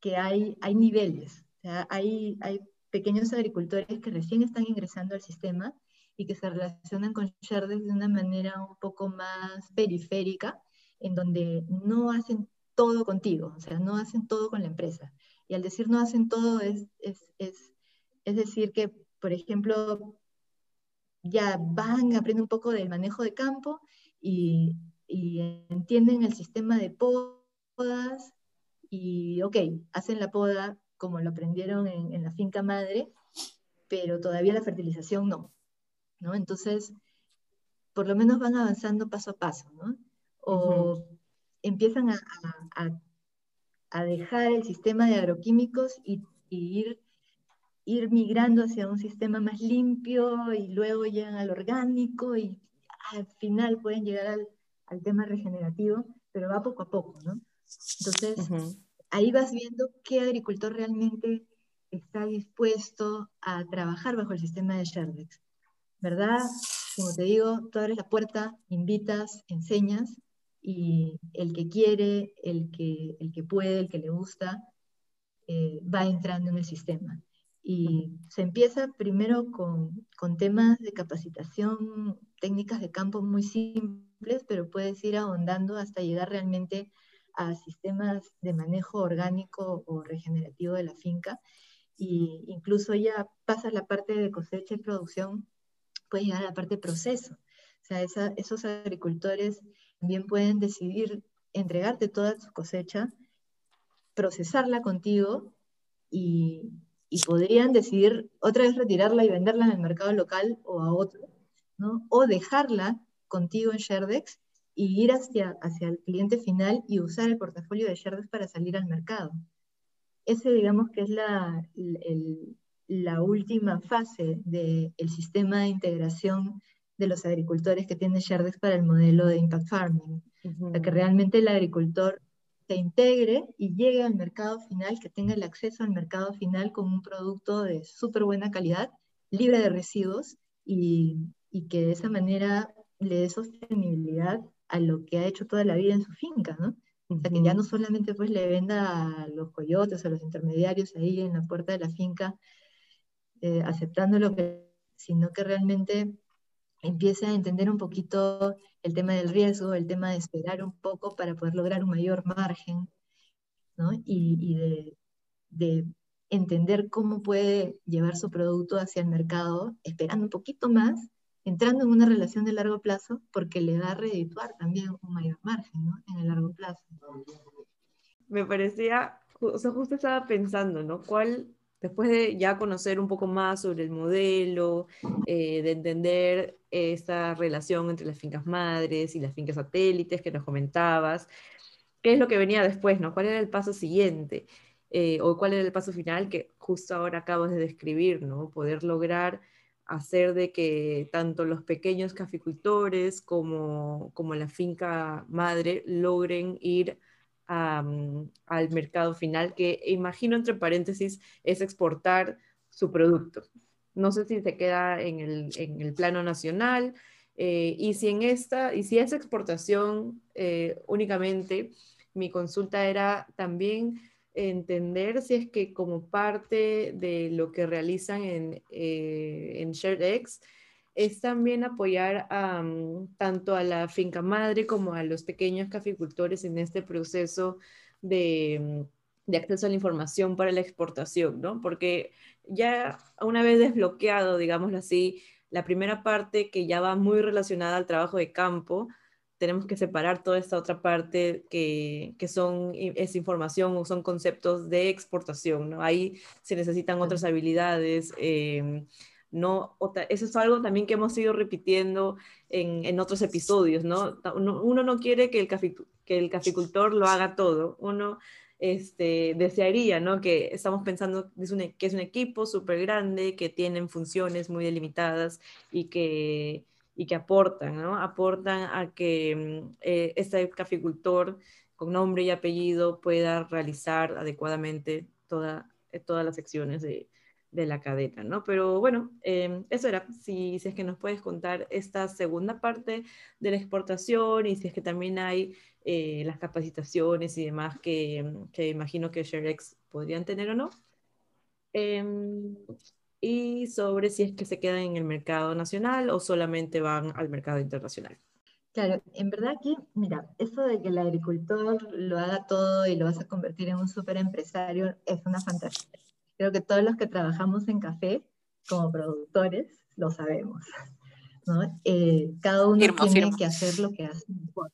que hay, hay niveles, o sea, hay, hay pequeños agricultores que recién están ingresando al sistema y que se relacionan con Sherdex de una manera un poco más periférica, en donde no hacen todo contigo, o sea, no hacen todo con la empresa. Y al decir no hacen todo es, es, es, es decir que, por ejemplo, ya van, aprenden un poco del manejo de campo y, entienden el sistema de podas y, ok, hacen la poda como lo aprendieron en, en la finca madre, pero todavía la fertilización no. ¿no? Entonces, por lo menos van avanzando paso a paso, ¿no? O empiezan a, a, dejar el sistema de agroquímicos y, ir, ir migrando hacia un sistema más limpio y luego llegan al orgánico y al final pueden llegar al, al tema regenerativo, pero va poco a poco, ¿no? Entonces, ahí vas viendo qué agricultor realmente está dispuesto a trabajar bajo el sistema de Sherdex. ¿verdad? Como te digo, tú abres la puerta, invitas, enseñas y el que quiere, el que, el que puede, el que le gusta, eh, va entrando en el sistema. Y se empieza primero con, con, temas de capacitación, técnicas de campo muy simples, pero puedes ir ahondando hasta llegar realmente a sistemas de manejo orgánico o regenerativo de la finca. Y incluso ya pasa la parte de cosecha y producción puede llegar a la parte de proceso. O sea, esos agricultores también pueden decidir entregarte toda su cosecha, procesarla contigo y, podrían decidir otra vez retirarla y venderla en el mercado local o a otro, ¿no? O dejarla contigo en Sherdex y ir hacia, hacia el cliente final y usar el portafolio de Sherdex para salir al mercado. Ese, digamos, que es la, la última fase del sistema de integración de los agricultores que tiene Sherdex para el modelo de Impact Farming. que realmente el agricultor se integre y llegue al mercado final, que tenga el acceso al mercado final con un producto de súper buena calidad, libre de residuos y, y, que de esa manera le dé sostenibilidad a lo que ha hecho toda la vida en su finca, ¿no? O sea, que ya no solamente pues le venda a los coyotes, a los intermediarios ahí en la puerta de la finca, eh, aceptando lo que, sino que realmente empiece a entender un poquito el tema del riesgo, el tema de esperar un poco para poder lograr un mayor margen, ¿no? Y, y de, de, entender cómo puede llevar su producto hacia el mercado, esperando un poquito más, entrando en una relación de largo plazo, porque le da a redituar también un mayor margen, ¿no? En el largo plazo. Me parecía, o sea, justo estaba pensando, ¿no? ¿Cuál después de ya conocer un poco más sobre el modelo, eh, de entender esta relación entre las fincas madres y las fincas satélites que nos comentabas, ¿qué es lo que venía después? ¿no? ¿Cuál era el paso siguiente? Eh, o cuál era el paso final que justo ahora acabas de describir, ¿no? Poder lograr hacer de que tanto los pequeños caficultores como, como la finca madre logren ir al mercado final, que imagino entre paréntesis es exportar su producto. No sé si se queda en el, plano nacional eh, y si en esta, y si es exportación eh, únicamente, mi consulta era también entender si es que como parte de lo que realizan en, eh, en ShareX, es también apoyar tanto a la finca madre como a los pequeños caficultores en este proceso de, de, acceso a la información para la exportación, ¿no? Porque ya una vez desbloqueado, digámoslo así, la primera parte que ya va muy relacionada al trabajo de campo, tenemos que separar toda esta otra parte que, que son, es información o son conceptos de exportación, ¿no? Ahí se necesitan otras habilidades. Eh, no, eso es algo también que hemos ido repitiendo en, en otros episodios, ¿no? Uno, no quiere que el, que el caficultor lo haga todo, uno este, desearía, ¿no? Que estamos pensando que es un, que es un equipo súper grande, que tienen funciones muy delimitadas y que, y que aportan, ¿no? Aportan a que mm, eh, este caficultor con nombre y apellido pueda realizar adecuadamente toda, todas las secciones de, de la cadena, ¿no? Pero bueno, em, eso era, si, es que nos puedes contar esta segunda parte de la exportación y si es que también hay eh, las capacitaciones y demás que, que, imagino que ShareX podrían tener o no. Em, y sobre si es que se quedan en el mercado nacional o solamente van al mercado internacional. Claro, en verdad aquí, mira, eso de que el agricultor lo haga todo y lo vas a convertir en un super empresario es una fantasía Creo que todos los que trabajamos en café como productores lo sabemos. ¿no? Eh, cada uno tiene que hacer lo que hace mejor.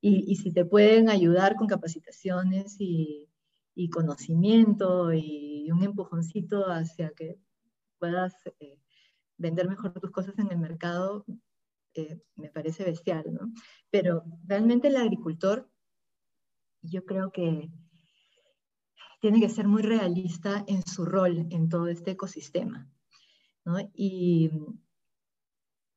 Y, y, si te pueden ayudar con capacitaciones y, y, conocimiento y un empujoncito hacia que puedas eh, vender mejor tus cosas en el mercado, eh, me parece bestial, ¿no? Pero realmente el agricultor, yo creo que tiene que ser muy realista en su rol en todo este ecosistema. ¿no? Y,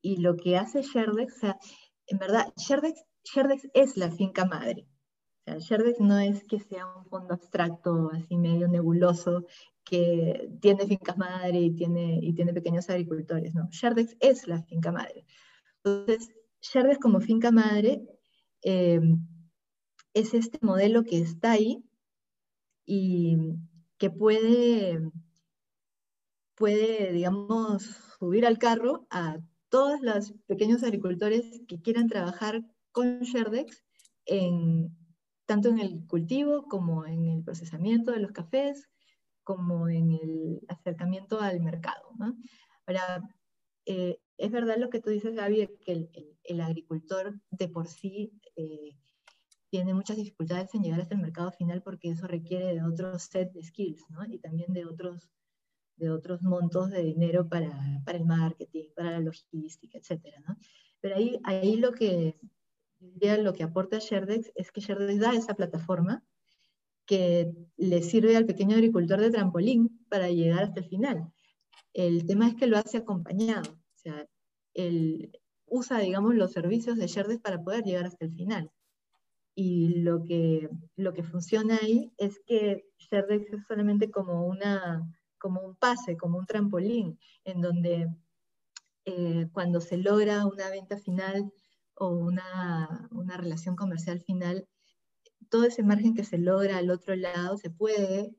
y, lo que hace Sherdex, o sea, en verdad, Sherdex, Sherdex es la finca madre. O sea, Sherdex no es que sea un fondo abstracto, así medio nebuloso, que tiene fincas madre y tiene, y tiene pequeños agricultores. No, Sherdex es la finca madre. Entonces, Sherdex como finca madre eh, es este modelo que está ahí y que puede, puede, digamos, subir al carro a todos los pequeños agricultores que quieran trabajar con Sherdex, en, tanto en el cultivo como en el procesamiento de los cafés, como en el acercamiento al mercado. Ahora, eh, es verdad lo que tú dices, Gaby, que el, el, agricultor de por sí eh, tiene muchas dificultades en llegar hasta el mercado final porque eso requiere de otro set de skills, ¿no? Y también de otros, de otros montos de dinero para, para el marketing, para la logística, etcétera, ¿no? Pero ahí, ahí lo que lo que aporta Sherdex es que Sherdex da esa plataforma que le sirve al pequeño agricultor de trampolín para llegar hasta el final. El tema es que lo hace acompañado, o sea, él usa, digamos, los servicios de Sherdex para poder llegar hasta el final. Y lo que, lo que funciona ahí es que Sherdex es solamente como, una, como un pase, como un trampolín, en donde eh, cuando se logra una venta final o una, una, relación comercial final, todo ese margen que se logra al otro lado se puede,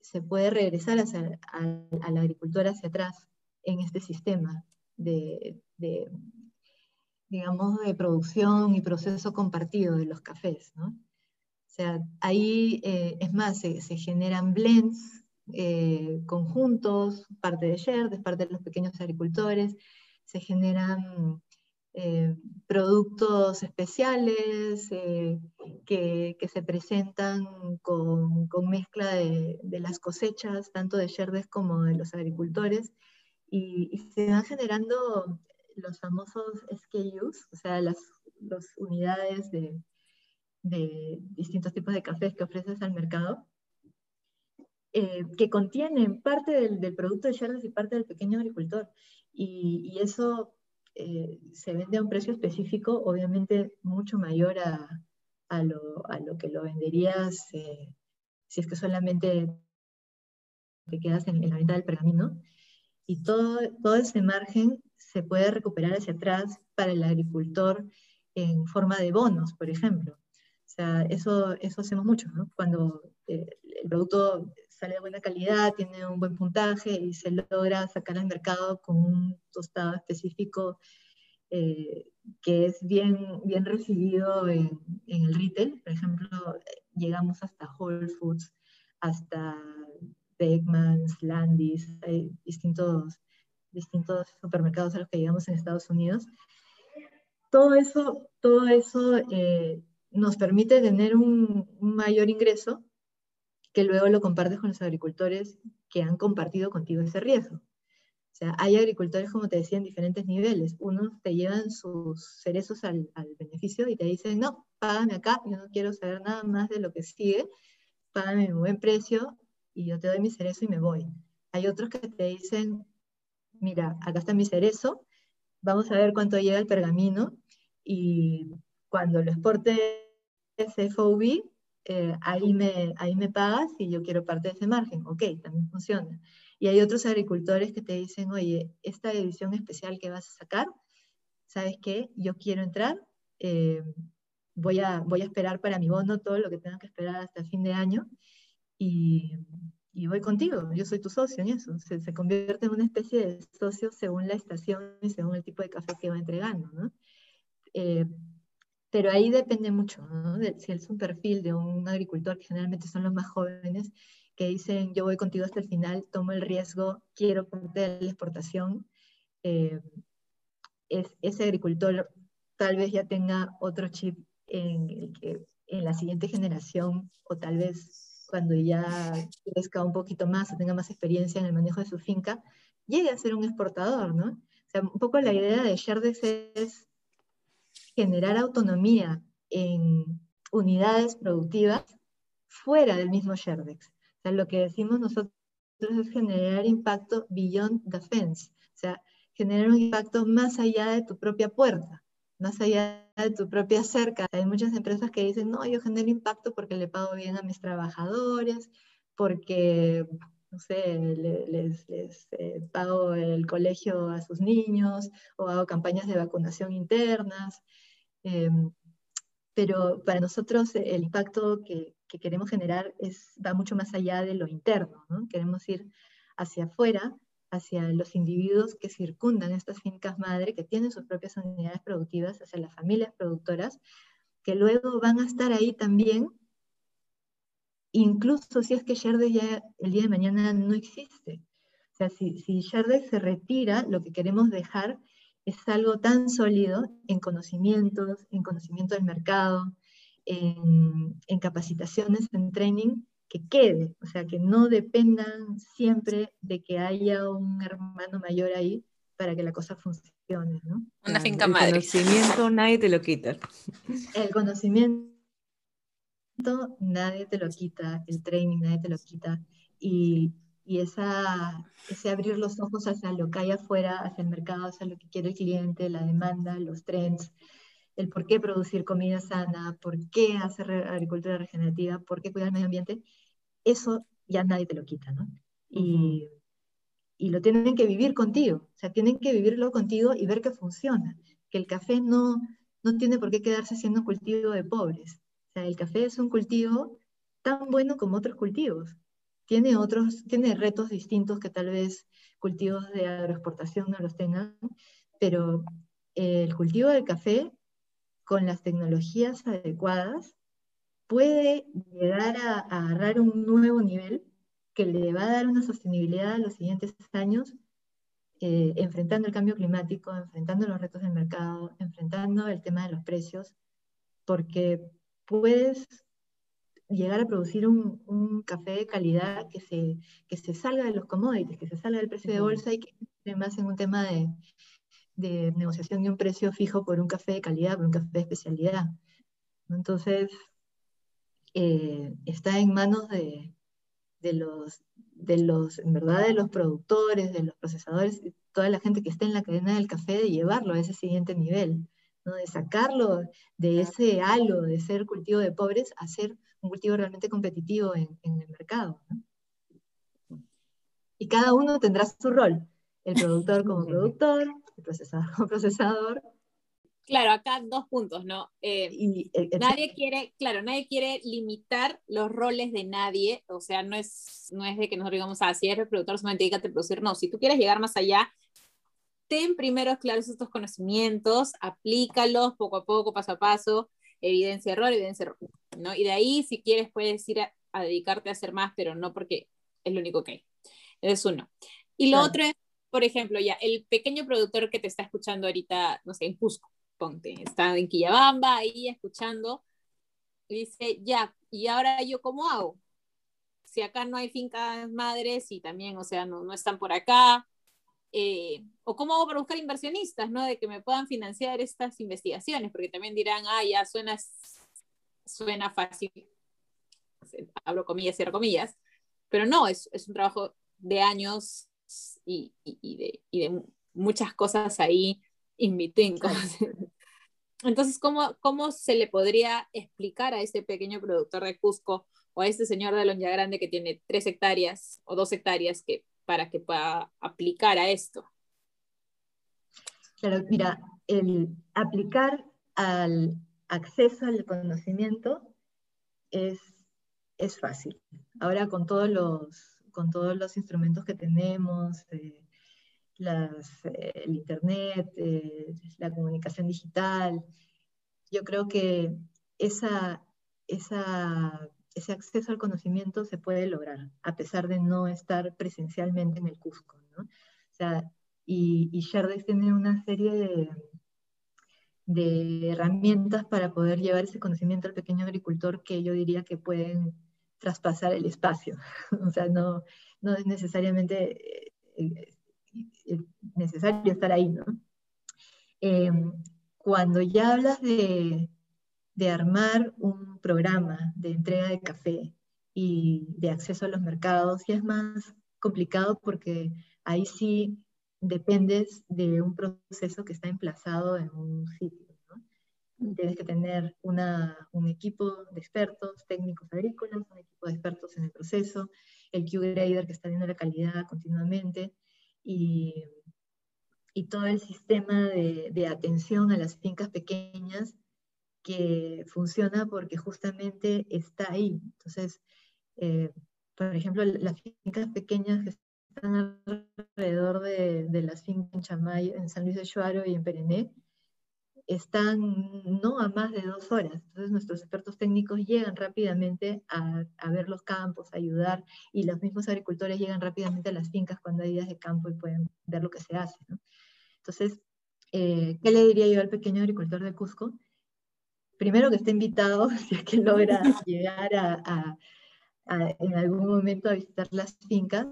se puede regresar hacia, al agricultor hacia atrás en este sistema de, digamos, de producción y proceso compartido de los cafés. O sea, ahí, eh, es más, se, generan blends eh, conjuntos, parte de Sherd, parte de los pequeños agricultores, se generan eh, productos especiales que, se presentan con, con mezcla de, las cosechas, tanto de Sherdes como de los agricultores, y se van generando los famosos SKUs, o sea, las, las unidades de, de distintos tipos de cafés que ofreces al mercado, eh, que contienen parte del, del, producto de Charles y parte del pequeño agricultor. Y, y eso eh, se vende a un precio específico, obviamente mucho mayor a, a, lo, a lo, que lo venderías eh, si es que solamente te quedas en, en, la venta del pergamino. Y todo, todo ese margen se puede recuperar hacia atrás para el agricultor en forma de bonos, por ejemplo. O sea, eso, eso hacemos mucho, ¿no? Cuando eh, el producto sale de buena calidad, tiene un buen puntaje y se logra sacar al mercado con un tostado específico eh, que es bien, bien recibido en, en, el retail. Por ejemplo, llegamos hasta Whole Foods, hasta Beckman's, Landis, hay distintos, distintos supermercados a los que llegamos en Estados Unidos. Todo eso, todo eso eh, nos permite tener un, un mayor ingreso que luego lo compartes con los agricultores que han compartido contigo ese riesgo. O sea, hay agricultores, como te decía, en diferentes niveles. Unos te llevan sus cerezos al, al, beneficio y te dicen, no, págame acá, yo no quiero saber nada más de lo que sigue, págame un buen precio y yo te doy mi cerezo y me voy. Hay otros que te dicen, mira, acá está mi cerezo, vamos a ver cuánto llega el pergamino y cuando lo exporte FOB, eh, ahí, me, ahí me pagas y yo quiero parte de ese margen. Ok, también funciona. Y hay otros agricultores que te dicen, oye, esta edición especial que vas a sacar, ¿sabes qué? Yo quiero entrar, eh, voy, a, voy a esperar para mi bono todo lo que tenga que esperar hasta fin de año y, y voy contigo, yo soy tu socio en eso. Se, se, convierte en una especie de socio según la estación y según el tipo de café que va entregando, ¿no? Eh, pero ahí depende mucho, ¿no? De, si es un perfil de un agricultor, que generalmente son los más jóvenes, que dicen, yo voy contigo hasta el final, tomo el riesgo, quiero parte de la exportación, eh, es, ese agricultor tal vez ya tenga otro chip en, en la siguiente generación, o tal vez cuando ya crezca un poquito más o tenga más experiencia en el manejo de su finca, llegue a ser un exportador, ¿no? O sea, un poco la idea de Sherdes es generar autonomía en unidades productivas fuera del mismo Sherdex. O sea, lo que decimos nosotros es generar impacto beyond the fence, o sea, generar un impacto más allá de tu propia puerta, más allá de tu propia cerca. Hay muchas empresas que dicen, no, yo genero impacto porque le pago bien a mis trabajadores, porque, no sé, les, les eh, pago el colegio a sus niños o hago campañas de vacunación internas. Eh, pero para nosotros el impacto que, que, queremos generar es, va mucho más allá de lo interno, ¿no? Queremos ir hacia afuera, hacia los individuos que circundan estas fincas madre, que tienen sus propias unidades productivas, hacia las familias productoras, que luego van a estar ahí también, incluso si es que Sherdes ya el día de mañana no existe. O sea, si, si se retira, lo que queremos dejar es algo tan sólido en conocimientos, en conocimiento del mercado, en, capacitaciones, en training, que quede, o sea, que no dependan siempre de que haya un hermano mayor ahí para que la cosa funcione, ¿no? Una finca madre. El conocimiento nadie te lo quita. El conocimiento nadie te lo quita, el training nadie te lo quita, y, y esa, ese abrir los ojos hacia lo que hay afuera, hacia el mercado, hacia lo que quiere el cliente, la demanda, los trends, el por qué producir comida sana, por qué hacer agricultura regenerativa, por qué cuidar el medio ambiente, eso ya nadie te lo quita, ¿no? Y, y lo tienen que vivir contigo, o sea, tienen que vivirlo contigo y ver que funciona, que el café no, no tiene por qué quedarse siendo un cultivo de pobres. O sea, el café es un cultivo tan bueno como otros cultivos. Tiene otros, tiene retos distintos que tal vez cultivos de agroexportación no los tengan, pero el cultivo del café con las tecnologías adecuadas puede llegar a, agarrar un nuevo nivel que le va a dar una sostenibilidad a los siguientes años, eh, enfrentando el cambio climático, enfrentando los retos del mercado, enfrentando el tema de los precios, porque puedes llegar a producir un, un, café de calidad que se, que se salga de los commodities, que se salga del precio de bolsa y que más en un tema de, de negociación de un precio fijo por un café de calidad, por un café de especialidad. Entonces, eh, está en manos de, de, los, de los, en verdad, de los productores, de los procesadores, toda la gente que está en la cadena del café, de llevarlo a ese siguiente nivel, ¿no? de sacarlo de ese halo de ser cultivo de pobres a ser un cultivo realmente competitivo en, en el mercado. Y cada uno tendrá su rol, el productor como productor, el procesador como procesador. Claro, acá dos puntos, ¿no? Eh, nadie quiere, claro, nadie quiere limitar los roles de nadie, o sea, no es, no es de que nosotros digamos, ah, si eres productor, solamente dedícate a producir, no, si tú quieres llegar más allá, ten primero claros estos conocimientos, aplícalos poco a poco, paso a paso, evidencia error, evidencia error, ¿no? Y de ahí, si quieres, puedes ir a, dedicarte a hacer más, pero no porque es lo único que hay. Es uno. Y lo otro es, por ejemplo, ya, el pequeño productor que te está escuchando ahorita, no sé, en Cusco, ponte, está en Quillabamba, ahí escuchando, y dice, ya, ¿y ahora yo cómo hago? Si acá no hay fincas madres y también, o sea, no, no están por acá, eh, o cómo hago para buscar inversionistas, ¿no? De que me puedan financiar estas investigaciones, porque también dirán, ah, ya suena, suena fácil, abro comillas, cierro comillas, pero no, es, es un trabajo de años y, y, de, y de, muchas cosas ahí in Entonces, ¿cómo, ¿cómo se le podría explicar a ese pequeño productor de Cusco o a este señor de Lonja Grande que tiene tres hectáreas o dos hectáreas que para que pueda aplicar a esto? Claro, mira, el aplicar al acceso al conocimiento es, es fácil. Ahora con todos los, con todos los instrumentos que tenemos, eh, las, eh, el Internet, eh, la comunicación digital, yo creo que esa, esa ese acceso al conocimiento se puede lograr, a pesar de no estar presencialmente en el Cusco. ¿no? O sea, y, y tiene una serie de, de, herramientas para poder llevar ese conocimiento al pequeño agricultor que yo diría que pueden traspasar el espacio. o sea, no, no es necesariamente eh, eh, necesario estar ahí, ¿no? Em, cuando ya hablas de, de armar un programa de entrega de café y de acceso a los mercados, ya es más complicado porque ahí sí dependes de un proceso que está emplazado en un sitio. Tienes que tener un equipo de expertos, técnicos agrícolas, un equipo de expertos en el proceso, el Q-Grader que está viendo la calidad continuamente y, todo el sistema de, de atención a las fincas pequeñas que funciona porque justamente está ahí. Entonces, eh, por ejemplo, las fincas pequeñas que están alrededor de, de las fincas en Chamay, en San Luis de Chuaro y en Perené, están no a más de dos horas. Entonces nuestros expertos técnicos llegan rápidamente a, a, ver los campos, a ayudar, y los mismos agricultores llegan rápidamente a las fincas cuando hay días de campo y pueden ver lo que se hace. ¿no? Entonces, eh, ¿qué le diría yo al pequeño agricultor de Cusco? primero que esté invitado, si es que logra llegar a, en algún momento a visitar las fincas.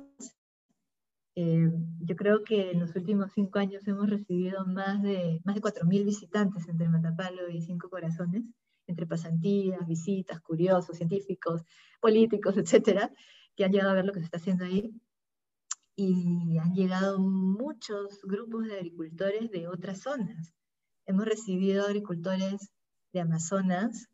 Eh, yo creo que en los últimos cinco años hemos recibido más de, más de 4.000 visitantes entre Matapalo y Cinco Corazones, entre pasantías, visitas, curiosos, científicos, políticos, etcétera, que han llegado a ver lo que se está haciendo ahí. Y han llegado muchos grupos de agricultores de otras zonas hemos recibido agricultores de Amazonas,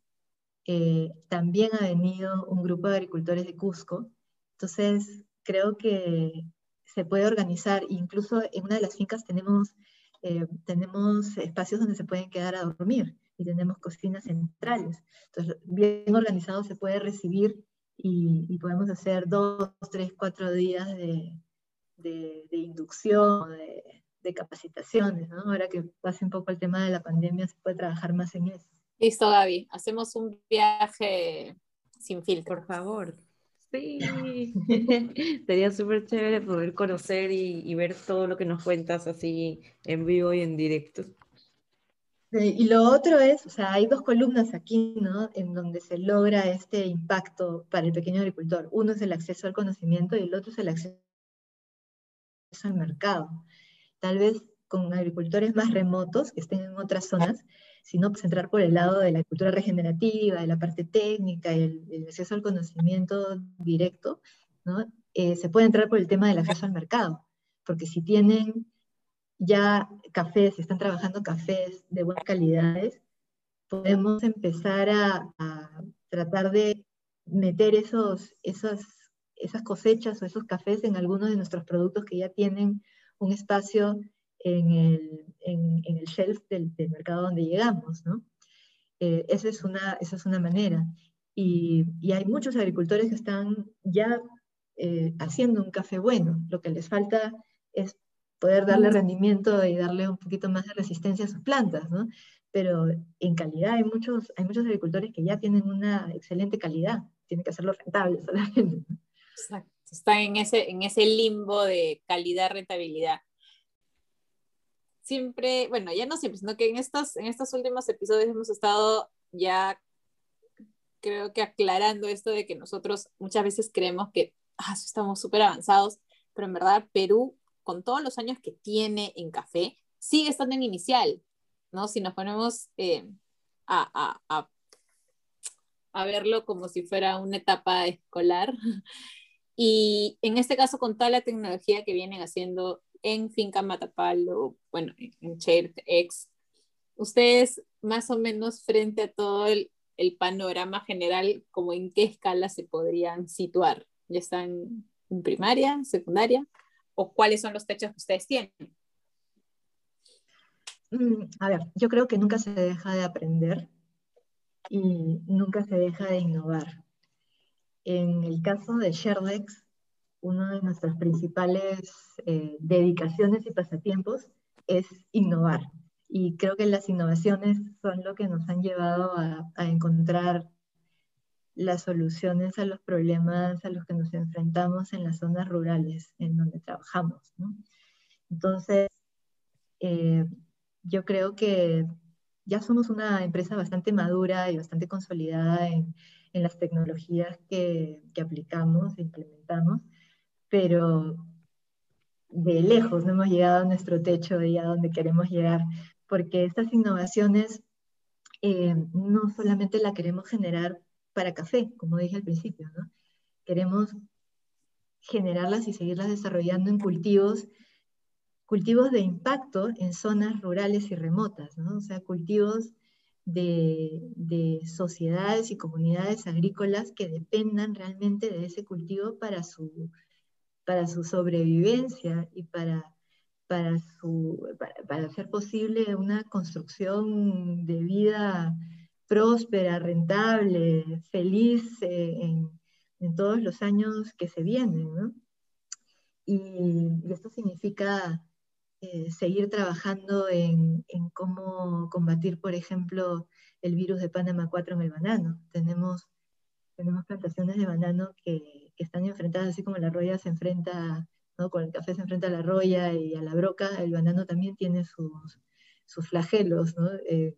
eh, también ha venido un grupo de agricultores de Cusco, entonces creo que se puede organizar, incluso en una de las fincas tenemos, eh, tenemos espacios donde se pueden quedar a dormir y tenemos cocinas centrales, entonces bien organizado se puede recibir y, podemos hacer dos, tres, cuatro días de, de, de inducción, de, de capacitaciones, ¿no? Ahora que pase un poco el tema de la pandemia, se puede trabajar más en eso. Listo, Gaby, hacemos un viaje sin filtro. Por favor. Sí, sería súper chévere poder conocer y, y, ver todo lo que nos cuentas así en vivo y en directo. y lo otro es, o sea, hay dos columnas aquí, ¿no? En donde se logra este impacto para el pequeño agricultor. Uno es el acceso al conocimiento y el otro es el acceso al mercado tal vez con agricultores más remotos que estén en otras zonas, sino pues entrar por el lado de la agricultura regenerativa, de la parte técnica, el, el acceso al conocimiento directo, ¿no? Eh, se puede entrar por el tema del acceso al mercado, porque si tienen ya cafés, están trabajando cafés de buenas calidades, podemos empezar a, a tratar de meter esos, esas, esas cosechas o esos cafés en algunos de nuestros productos que ya tienen un espacio en el, en, el shelf del, mercado donde llegamos, ¿no? Eh, esa, es una, esa es una manera. Y, y, hay muchos agricultores que están ya eh, haciendo un café bueno. Lo que les falta es poder darle rendimiento y darle un poquito más de resistencia a sus plantas, ¿no? Pero en calidad hay muchos, hay muchos agricultores que ya tienen una excelente calidad. Tienen que hacerlo rentable solamente. Exacto está en ese, en ese limbo de calidad-rentabilidad. Siempre, bueno, ya no siempre, sino que en estos, en estos últimos episodios hemos estado ya, creo que aclarando esto de que nosotros muchas veces creemos que ah, estamos súper avanzados, pero en verdad Perú, con todos los años que tiene en café, sigue estando en inicial, ¿no? Si nos ponemos eh, a, a, a, a verlo como si fuera una etapa escolar, Y en este caso, con toda la tecnología que vienen haciendo en Finca Matapalo, bueno, en X, ustedes más o menos frente a todo el, el, panorama general, como en qué escala se podrían situar. ¿Ya están en primaria, secundaria? ¿O cuáles son los techos que ustedes tienen? Mm, a ver, yo creo que nunca se deja de aprender y nunca se deja de innovar. En el caso de Sherdex, una de nuestras principales eh, dedicaciones y pasatiempos es innovar. Y creo que las innovaciones son lo que nos han llevado a, encontrar las soluciones a los problemas a los que nos enfrentamos en las zonas rurales en donde trabajamos. Entonces, eh, yo creo que ya somos una empresa bastante madura y bastante consolidada en, en las tecnologías que, que aplicamos e implementamos, pero de lejos no hemos llegado a nuestro techo y a donde queremos llegar, porque estas innovaciones eh, no solamente la queremos generar para café, como dije al principio, ¿no? queremos generarlas y seguirlas desarrollando en cultivos, cultivos de impacto en zonas rurales y remotas, ¿no? o sea, cultivos de, sociedades y comunidades agrícolas que dependan realmente de ese cultivo para su, para su sobrevivencia y para, para, su, para, hacer posible una construcción de vida próspera, rentable, feliz eh, en, en, todos los años que se vienen. ¿no? Y esto significa eh, seguir trabajando en, cómo combatir, por ejemplo, el virus de Panama 4 en el banano. Tenemos, tenemos plantaciones de banano que, están enfrentadas, así como la roya se enfrenta, ¿no? con el café se enfrenta a la roya y a la broca, el banano también tiene sus, sus flagelos ¿no? Eh,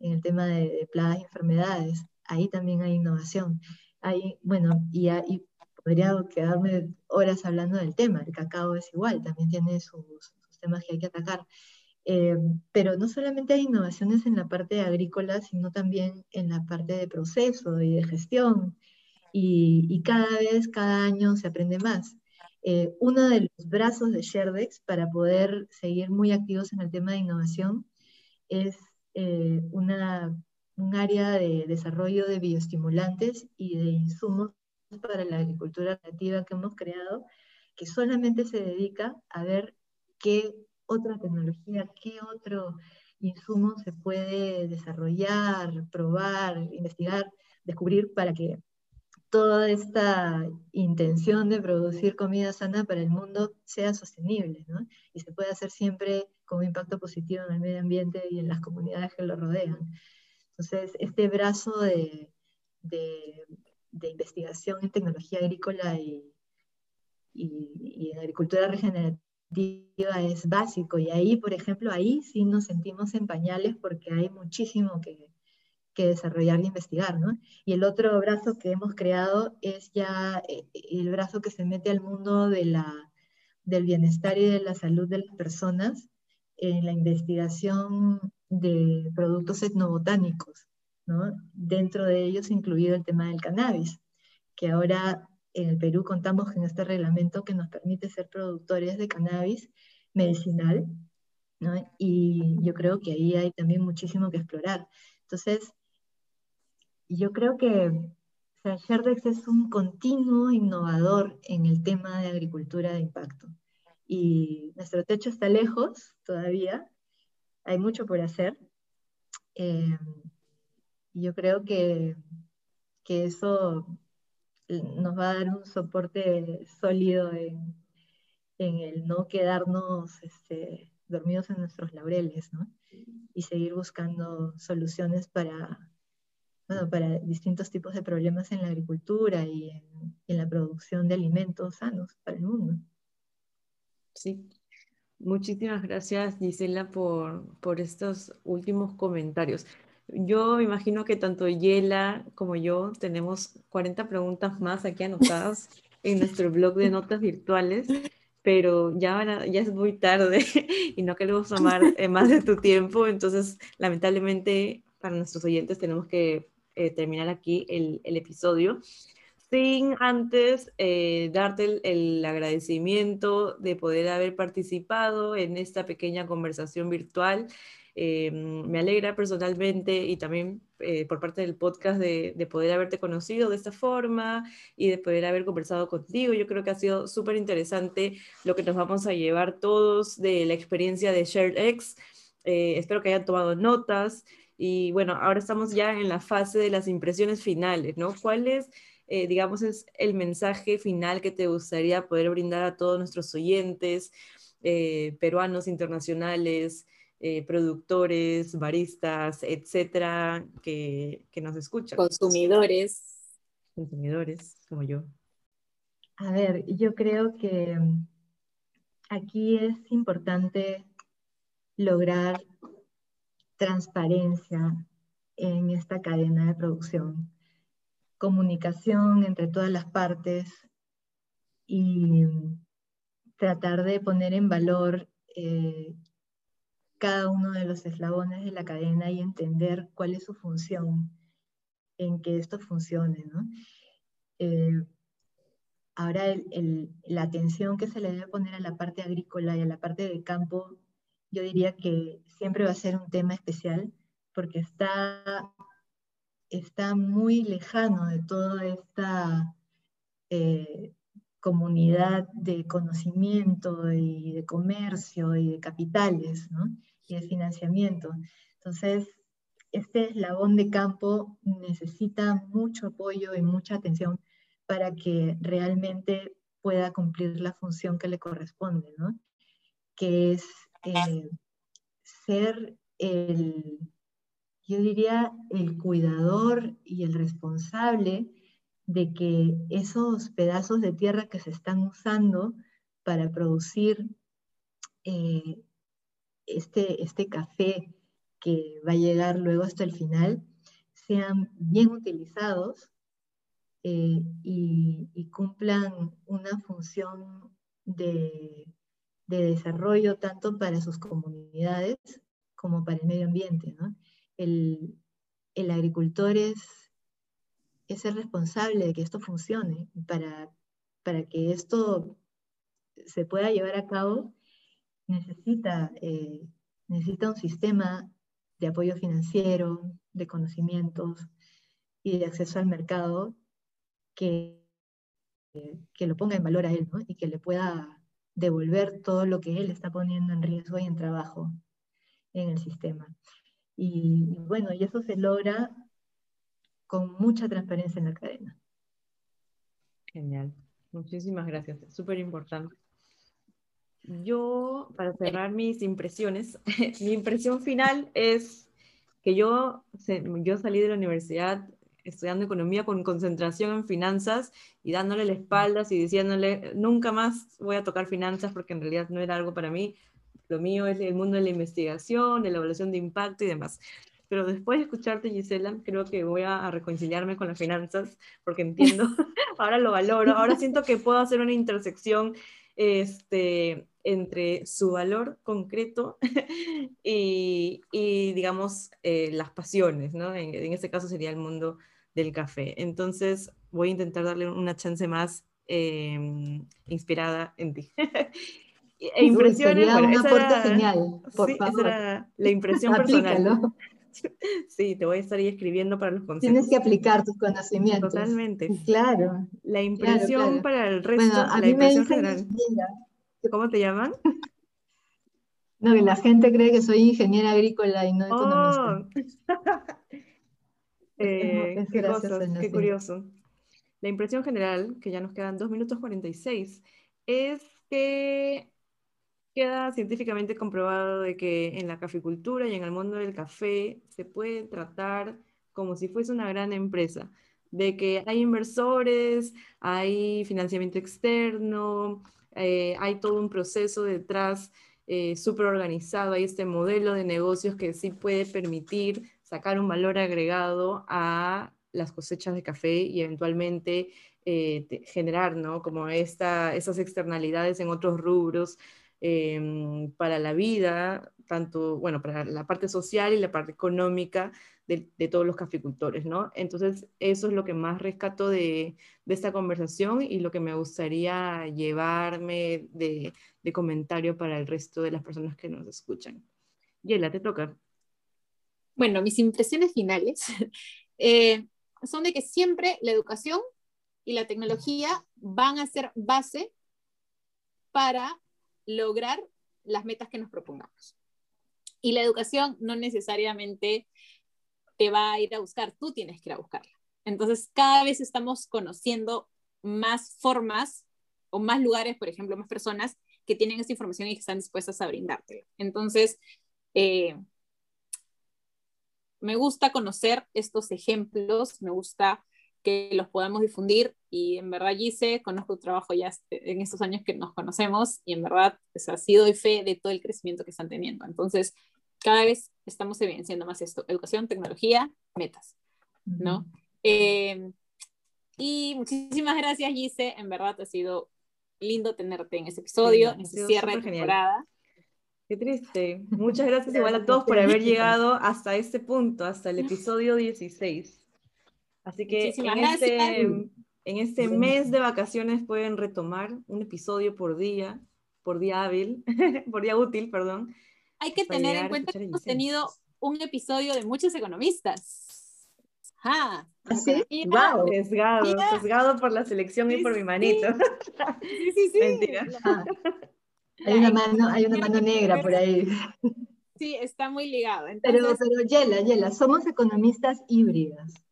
en el tema de, plagas y enfermedades. Ahí también hay innovación. Hay, bueno, y, y podría quedarme horas hablando del tema. El cacao es igual, también tiene sus, temas que hay que atacar. Eh, pero no solamente hay innovaciones en la parte agrícola, sino también en la parte de proceso y de gestión. Y, cada vez, cada año se aprende más. Eh, uno de los brazos de Sherdex para poder seguir muy activos en el tema de innovación es eh, una, un área de desarrollo de bioestimulantes y de insumos para la agricultura creativa que hemos creado, que solamente se dedica a ver qué otra tecnología, qué otro insumo se puede desarrollar, probar, investigar, descubrir para que toda esta intención de producir comida sana para el mundo sea sostenible, ¿no? Y se pueda hacer siempre con un impacto positivo en el medio ambiente y en las comunidades que lo rodean. Entonces, este brazo de, de, investigación en tecnología agrícola y, y, y en agricultura regenerativa es básico y ahí, por ejemplo, ahí sí nos sentimos en pañales porque hay muchísimo que, que desarrollar y investigar, ¿no? Y el otro brazo que hemos creado es ya eh, el brazo que se mete al mundo de la, del bienestar y de la salud de las personas en la investigación de productos etnobotánicos, ¿no? Dentro de ellos incluido el tema del cannabis, que ahora en el Perú contamos con este reglamento que nos permite ser productores de cannabis medicinal, ¿no? y yo creo que ahí hay también muchísimo que explorar. Entonces, yo creo que o es un continuo innovador en el tema de agricultura de impacto. Y nuestro techo está lejos todavía, hay mucho por hacer. Eh, yo creo que, que eso nos va a dar un soporte sólido en, el no quedarnos este, dormidos en nuestros laureles, ¿no? Y seguir buscando soluciones para, bueno, para distintos tipos de problemas en la agricultura y en, la producción de alimentos sanos para el mundo. Sí, Muchísimas gracias, Gisela, por, por estos últimos comentarios. Yo me imagino que tanto Yela como yo tenemos 40 preguntas más aquí anotadas en nuestro blog de notas virtuales, pero ya, ya es muy tarde y no queremos tomar eh, más de tu tiempo, entonces lamentablemente para nuestros oyentes tenemos que eh, terminar aquí el, el, episodio sin antes eh, darte el, el, agradecimiento de poder haber participado en esta pequeña conversación virtual eh, me alegra personalmente y también eh, por parte del podcast de, poder haberte conocido de esta forma y de poder haber conversado contigo. Yo creo que ha sido súper interesante lo que nos vamos a llevar todos de la experiencia de ShareX. Eh, espero que hayan tomado notas y bueno, ahora estamos ya en la fase de las impresiones finales, ¿no? ¿Cuál es, digamos, es el mensaje final que te gustaría poder brindar a todos nuestros oyentes, peruanos, internacionales? Eh, productores, baristas, etcétera, que, que nos escuchan. Consumidores. Consumidores, como yo. A ver, yo creo que mm, aquí es importante lograr transparencia en esta cadena de producción, comunicación entre todas las partes y tratar de poner en valor eh, cada uno de los eslabones de la cadena y entender cuál es su función en que esto funcione. Eh, ahora, la atención que se le debe poner a la parte agrícola y a la parte de campo, yo diría que siempre va a ser un tema especial porque está, está muy lejano de toda esta eh, comunidad de conocimiento y de comercio y de capitales, ¿no? y de financiamiento. Entonces, este eslabón de campo necesita mucho apoyo y mucha atención para que realmente pueda cumplir la función que le corresponde, que es eh, ser el, yo diría, el cuidador y el responsable de que esos pedazos de tierra que se están usando para producir eh, este, este café que va a llegar luego hasta el final sean bien utilizados eh, y, cumplan una función de, desarrollo tanto para sus comunidades como para el medio ambiente. El, agricultor es, es, el responsable de que esto funcione. Para, para que esto se pueda llevar a cabo, necesita, eh, necesita un sistema de apoyo financiero, de conocimientos y de acceso al mercado que, que lo ponga en valor a él y que le pueda devolver todo lo que él está poniendo en riesgo y en trabajo en el sistema. Y, bueno, y eso se logra con mucha transparencia en la cadena. Genial. Muchísimas gracias. Súper importante. Yo, para cerrar mis impresiones, mi impresión final es que yo, yo salí de la universidad estudiando economía con concentración en finanzas y dándole la espalda y diciéndole, nunca más voy a tocar finanzas porque en realidad no era algo para mí, lo mío es el mundo de la investigación, de la evaluación de impacto y demás. Pero después de escucharte, Gisela, creo que voy a reconciliarme con las finanzas porque entiendo, ahora lo valoro, ahora siento que puedo hacer una intersección este, entre su valor concreto y, y digamos, eh, las pasiones, ¿no? En, en, este caso sería el mundo del café. Entonces, voy a intentar darle una chance más eh, inspirada en ti. e impresiones. Bueno, un aporte genial, por sí, favor. Esa era la impresión personal. Sí, te voy a estar ahí escribiendo para los consejos. Tienes que aplicar tus conocimientos. Totalmente. Claro. La impresión claro, claro. para el resto, bueno, a la mí impresión me general. ingeniera. ¿Cómo te llaman? No, que la gente cree que soy ingeniera agrícola y no Oh. Eh, Es qué, gracioso, cosas, ¿no? qué Sí. curioso. La impresión general, que ya nos quedan 2 minutos 46, es que queda científicamente comprobado de que en la caficultura y en el mundo del café se puede tratar como si fuese una gran empresa, de que hay inversores, hay financiamiento externo, eh, hay todo un proceso detrás eh, súper organizado, hay este modelo de negocios que sí puede permitir sacar un valor agregado a las cosechas de café y eventualmente eh, generar, ¿no? Como esta, esas externalidades en otros rubros em, para la vida, tanto, bueno, para la parte social y la parte económica de, todos los caficultores, ¿no? Entonces, eso es lo que más rescato de, de esta conversación y lo que me gustaría llevarme de, de comentario para el resto de las personas que nos escuchan. Yela, te toca. Bueno, mis impresiones finales eh, son de que siempre la educación y la tecnología van a ser base para lograr las metas que nos propongamos. Y la educación no necesariamente te va a ir a buscar, tú tienes que ir a buscarla. Entonces, cada vez estamos conociendo más formas o más lugares, por ejemplo, más personas que tienen esta información y que están dispuestas a brindártela. Entonces, eh, me gusta conocer estos ejemplos, me gusta que los podamos difundir y en verdad Gise, conozco tu trabajo ya este- en estos años que nos conocemos y en verdad pues, ha sido doy fe de todo el crecimiento que están teniendo. Entonces, cada vez estamos evidenciando más esto, educación, tecnología, metas, ¿no? Eh, y muchísimas gracias Gise, en verdad ha sido lindo tenerte en ese episodio, Sí, en sido cierre de genial. Qué triste. Muchas gracias igual a todos por haber llegado hasta este punto, hasta el episodio 16. Así que en este, en este mes de vacaciones pueden retomar un episodio por día, por día hábil, por día útil, perdón. Hay que tener en cuenta que hemos tenido un episodio de muchos economistas. Ajá. ¿Ah, sí? ¡Wow! Sesgado, sesgado por la selección y Sí, por mi manito. Sí, sí, sí. Mentira. Ah, hay una mano, hay una mano negra por ahí. Sí, está muy ligado. Pero, Entonces, pero Yela, Yela, somos economistas híbridas.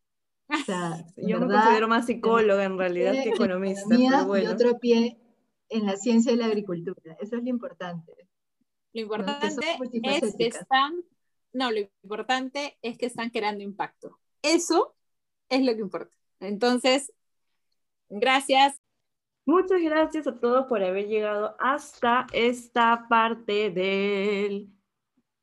O sea, Yo me verdad, considero más psicóloga en realidad que economista, pero y bueno. otro pie en la ciencia de la agricultura. Eso es lo importante. lo importante es que están, no, lo importante es que están creando impacto. Eso es lo que importa. Entonces, gracias. Muchas gracias a todos por haber llegado hasta esta parte de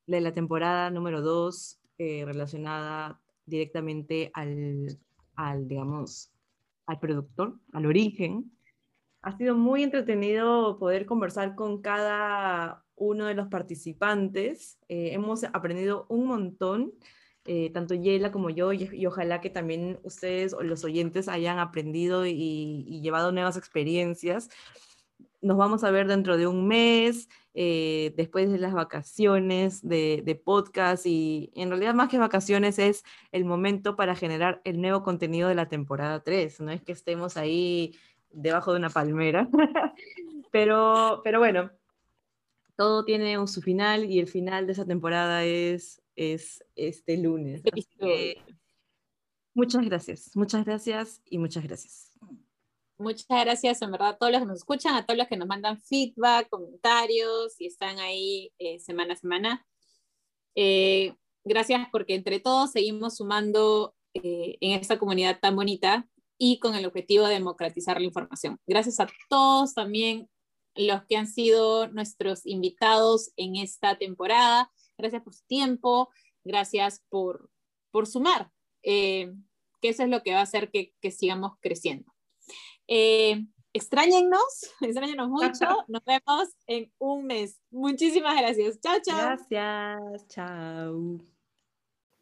la temporada número 2 relacionada directamente al, al, digamos, al productor, al origen. Ha sido muy entretenido poder conversar con cada uno de los participantes. Eh, hemos aprendido un montón, eh, tanto Yela como yo, y, ojalá que también ustedes o los oyentes hayan aprendido y, llevado nuevas experiencias. Nos vamos a ver dentro de un mes eh, después de las vacaciones de, de, podcast y en realidad más que vacaciones es el momento para generar el nuevo contenido de la temporada 3, no es que estemos ahí debajo de una palmera, pero, pero bueno, todo tiene un, su final y el final de esa temporada es, es este lunes. muchas gracias, muchas gracias y muchas gracias. Muchas gracias, en verdad, a todos los que nos escuchan, a todos los que nos mandan feedback, comentarios y están ahí eh, semana a semana. Eh, gracias porque entre todos seguimos sumando eh, en esta comunidad tan bonita y con el objetivo de democratizar la información. Gracias a todos también los que han sido nuestros invitados en esta temporada. Gracias por su tiempo, gracias por, por sumar, que eso es lo que va a hacer que, que sigamos creciendo. Eh, extrañennos, extrañenos mucho. Nos vemos en un mes. Muchísimas gracias. Chao, chao. Gracias. Chao.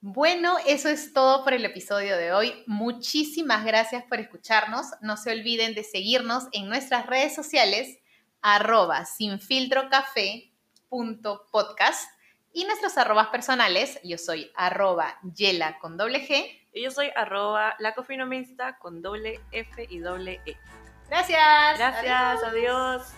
Bueno, eso es todo por el episodio de hoy. Muchísimas gracias por escucharnos. No se olviden de seguirnos en nuestras redes sociales, arroba sinfiltrocafé.podcast y nuestros arrobas personales. Yo soy arroba yela con doble G y yo soy arroba lacofinomista con doble F y doble E. Gracias. Gracias, adiós.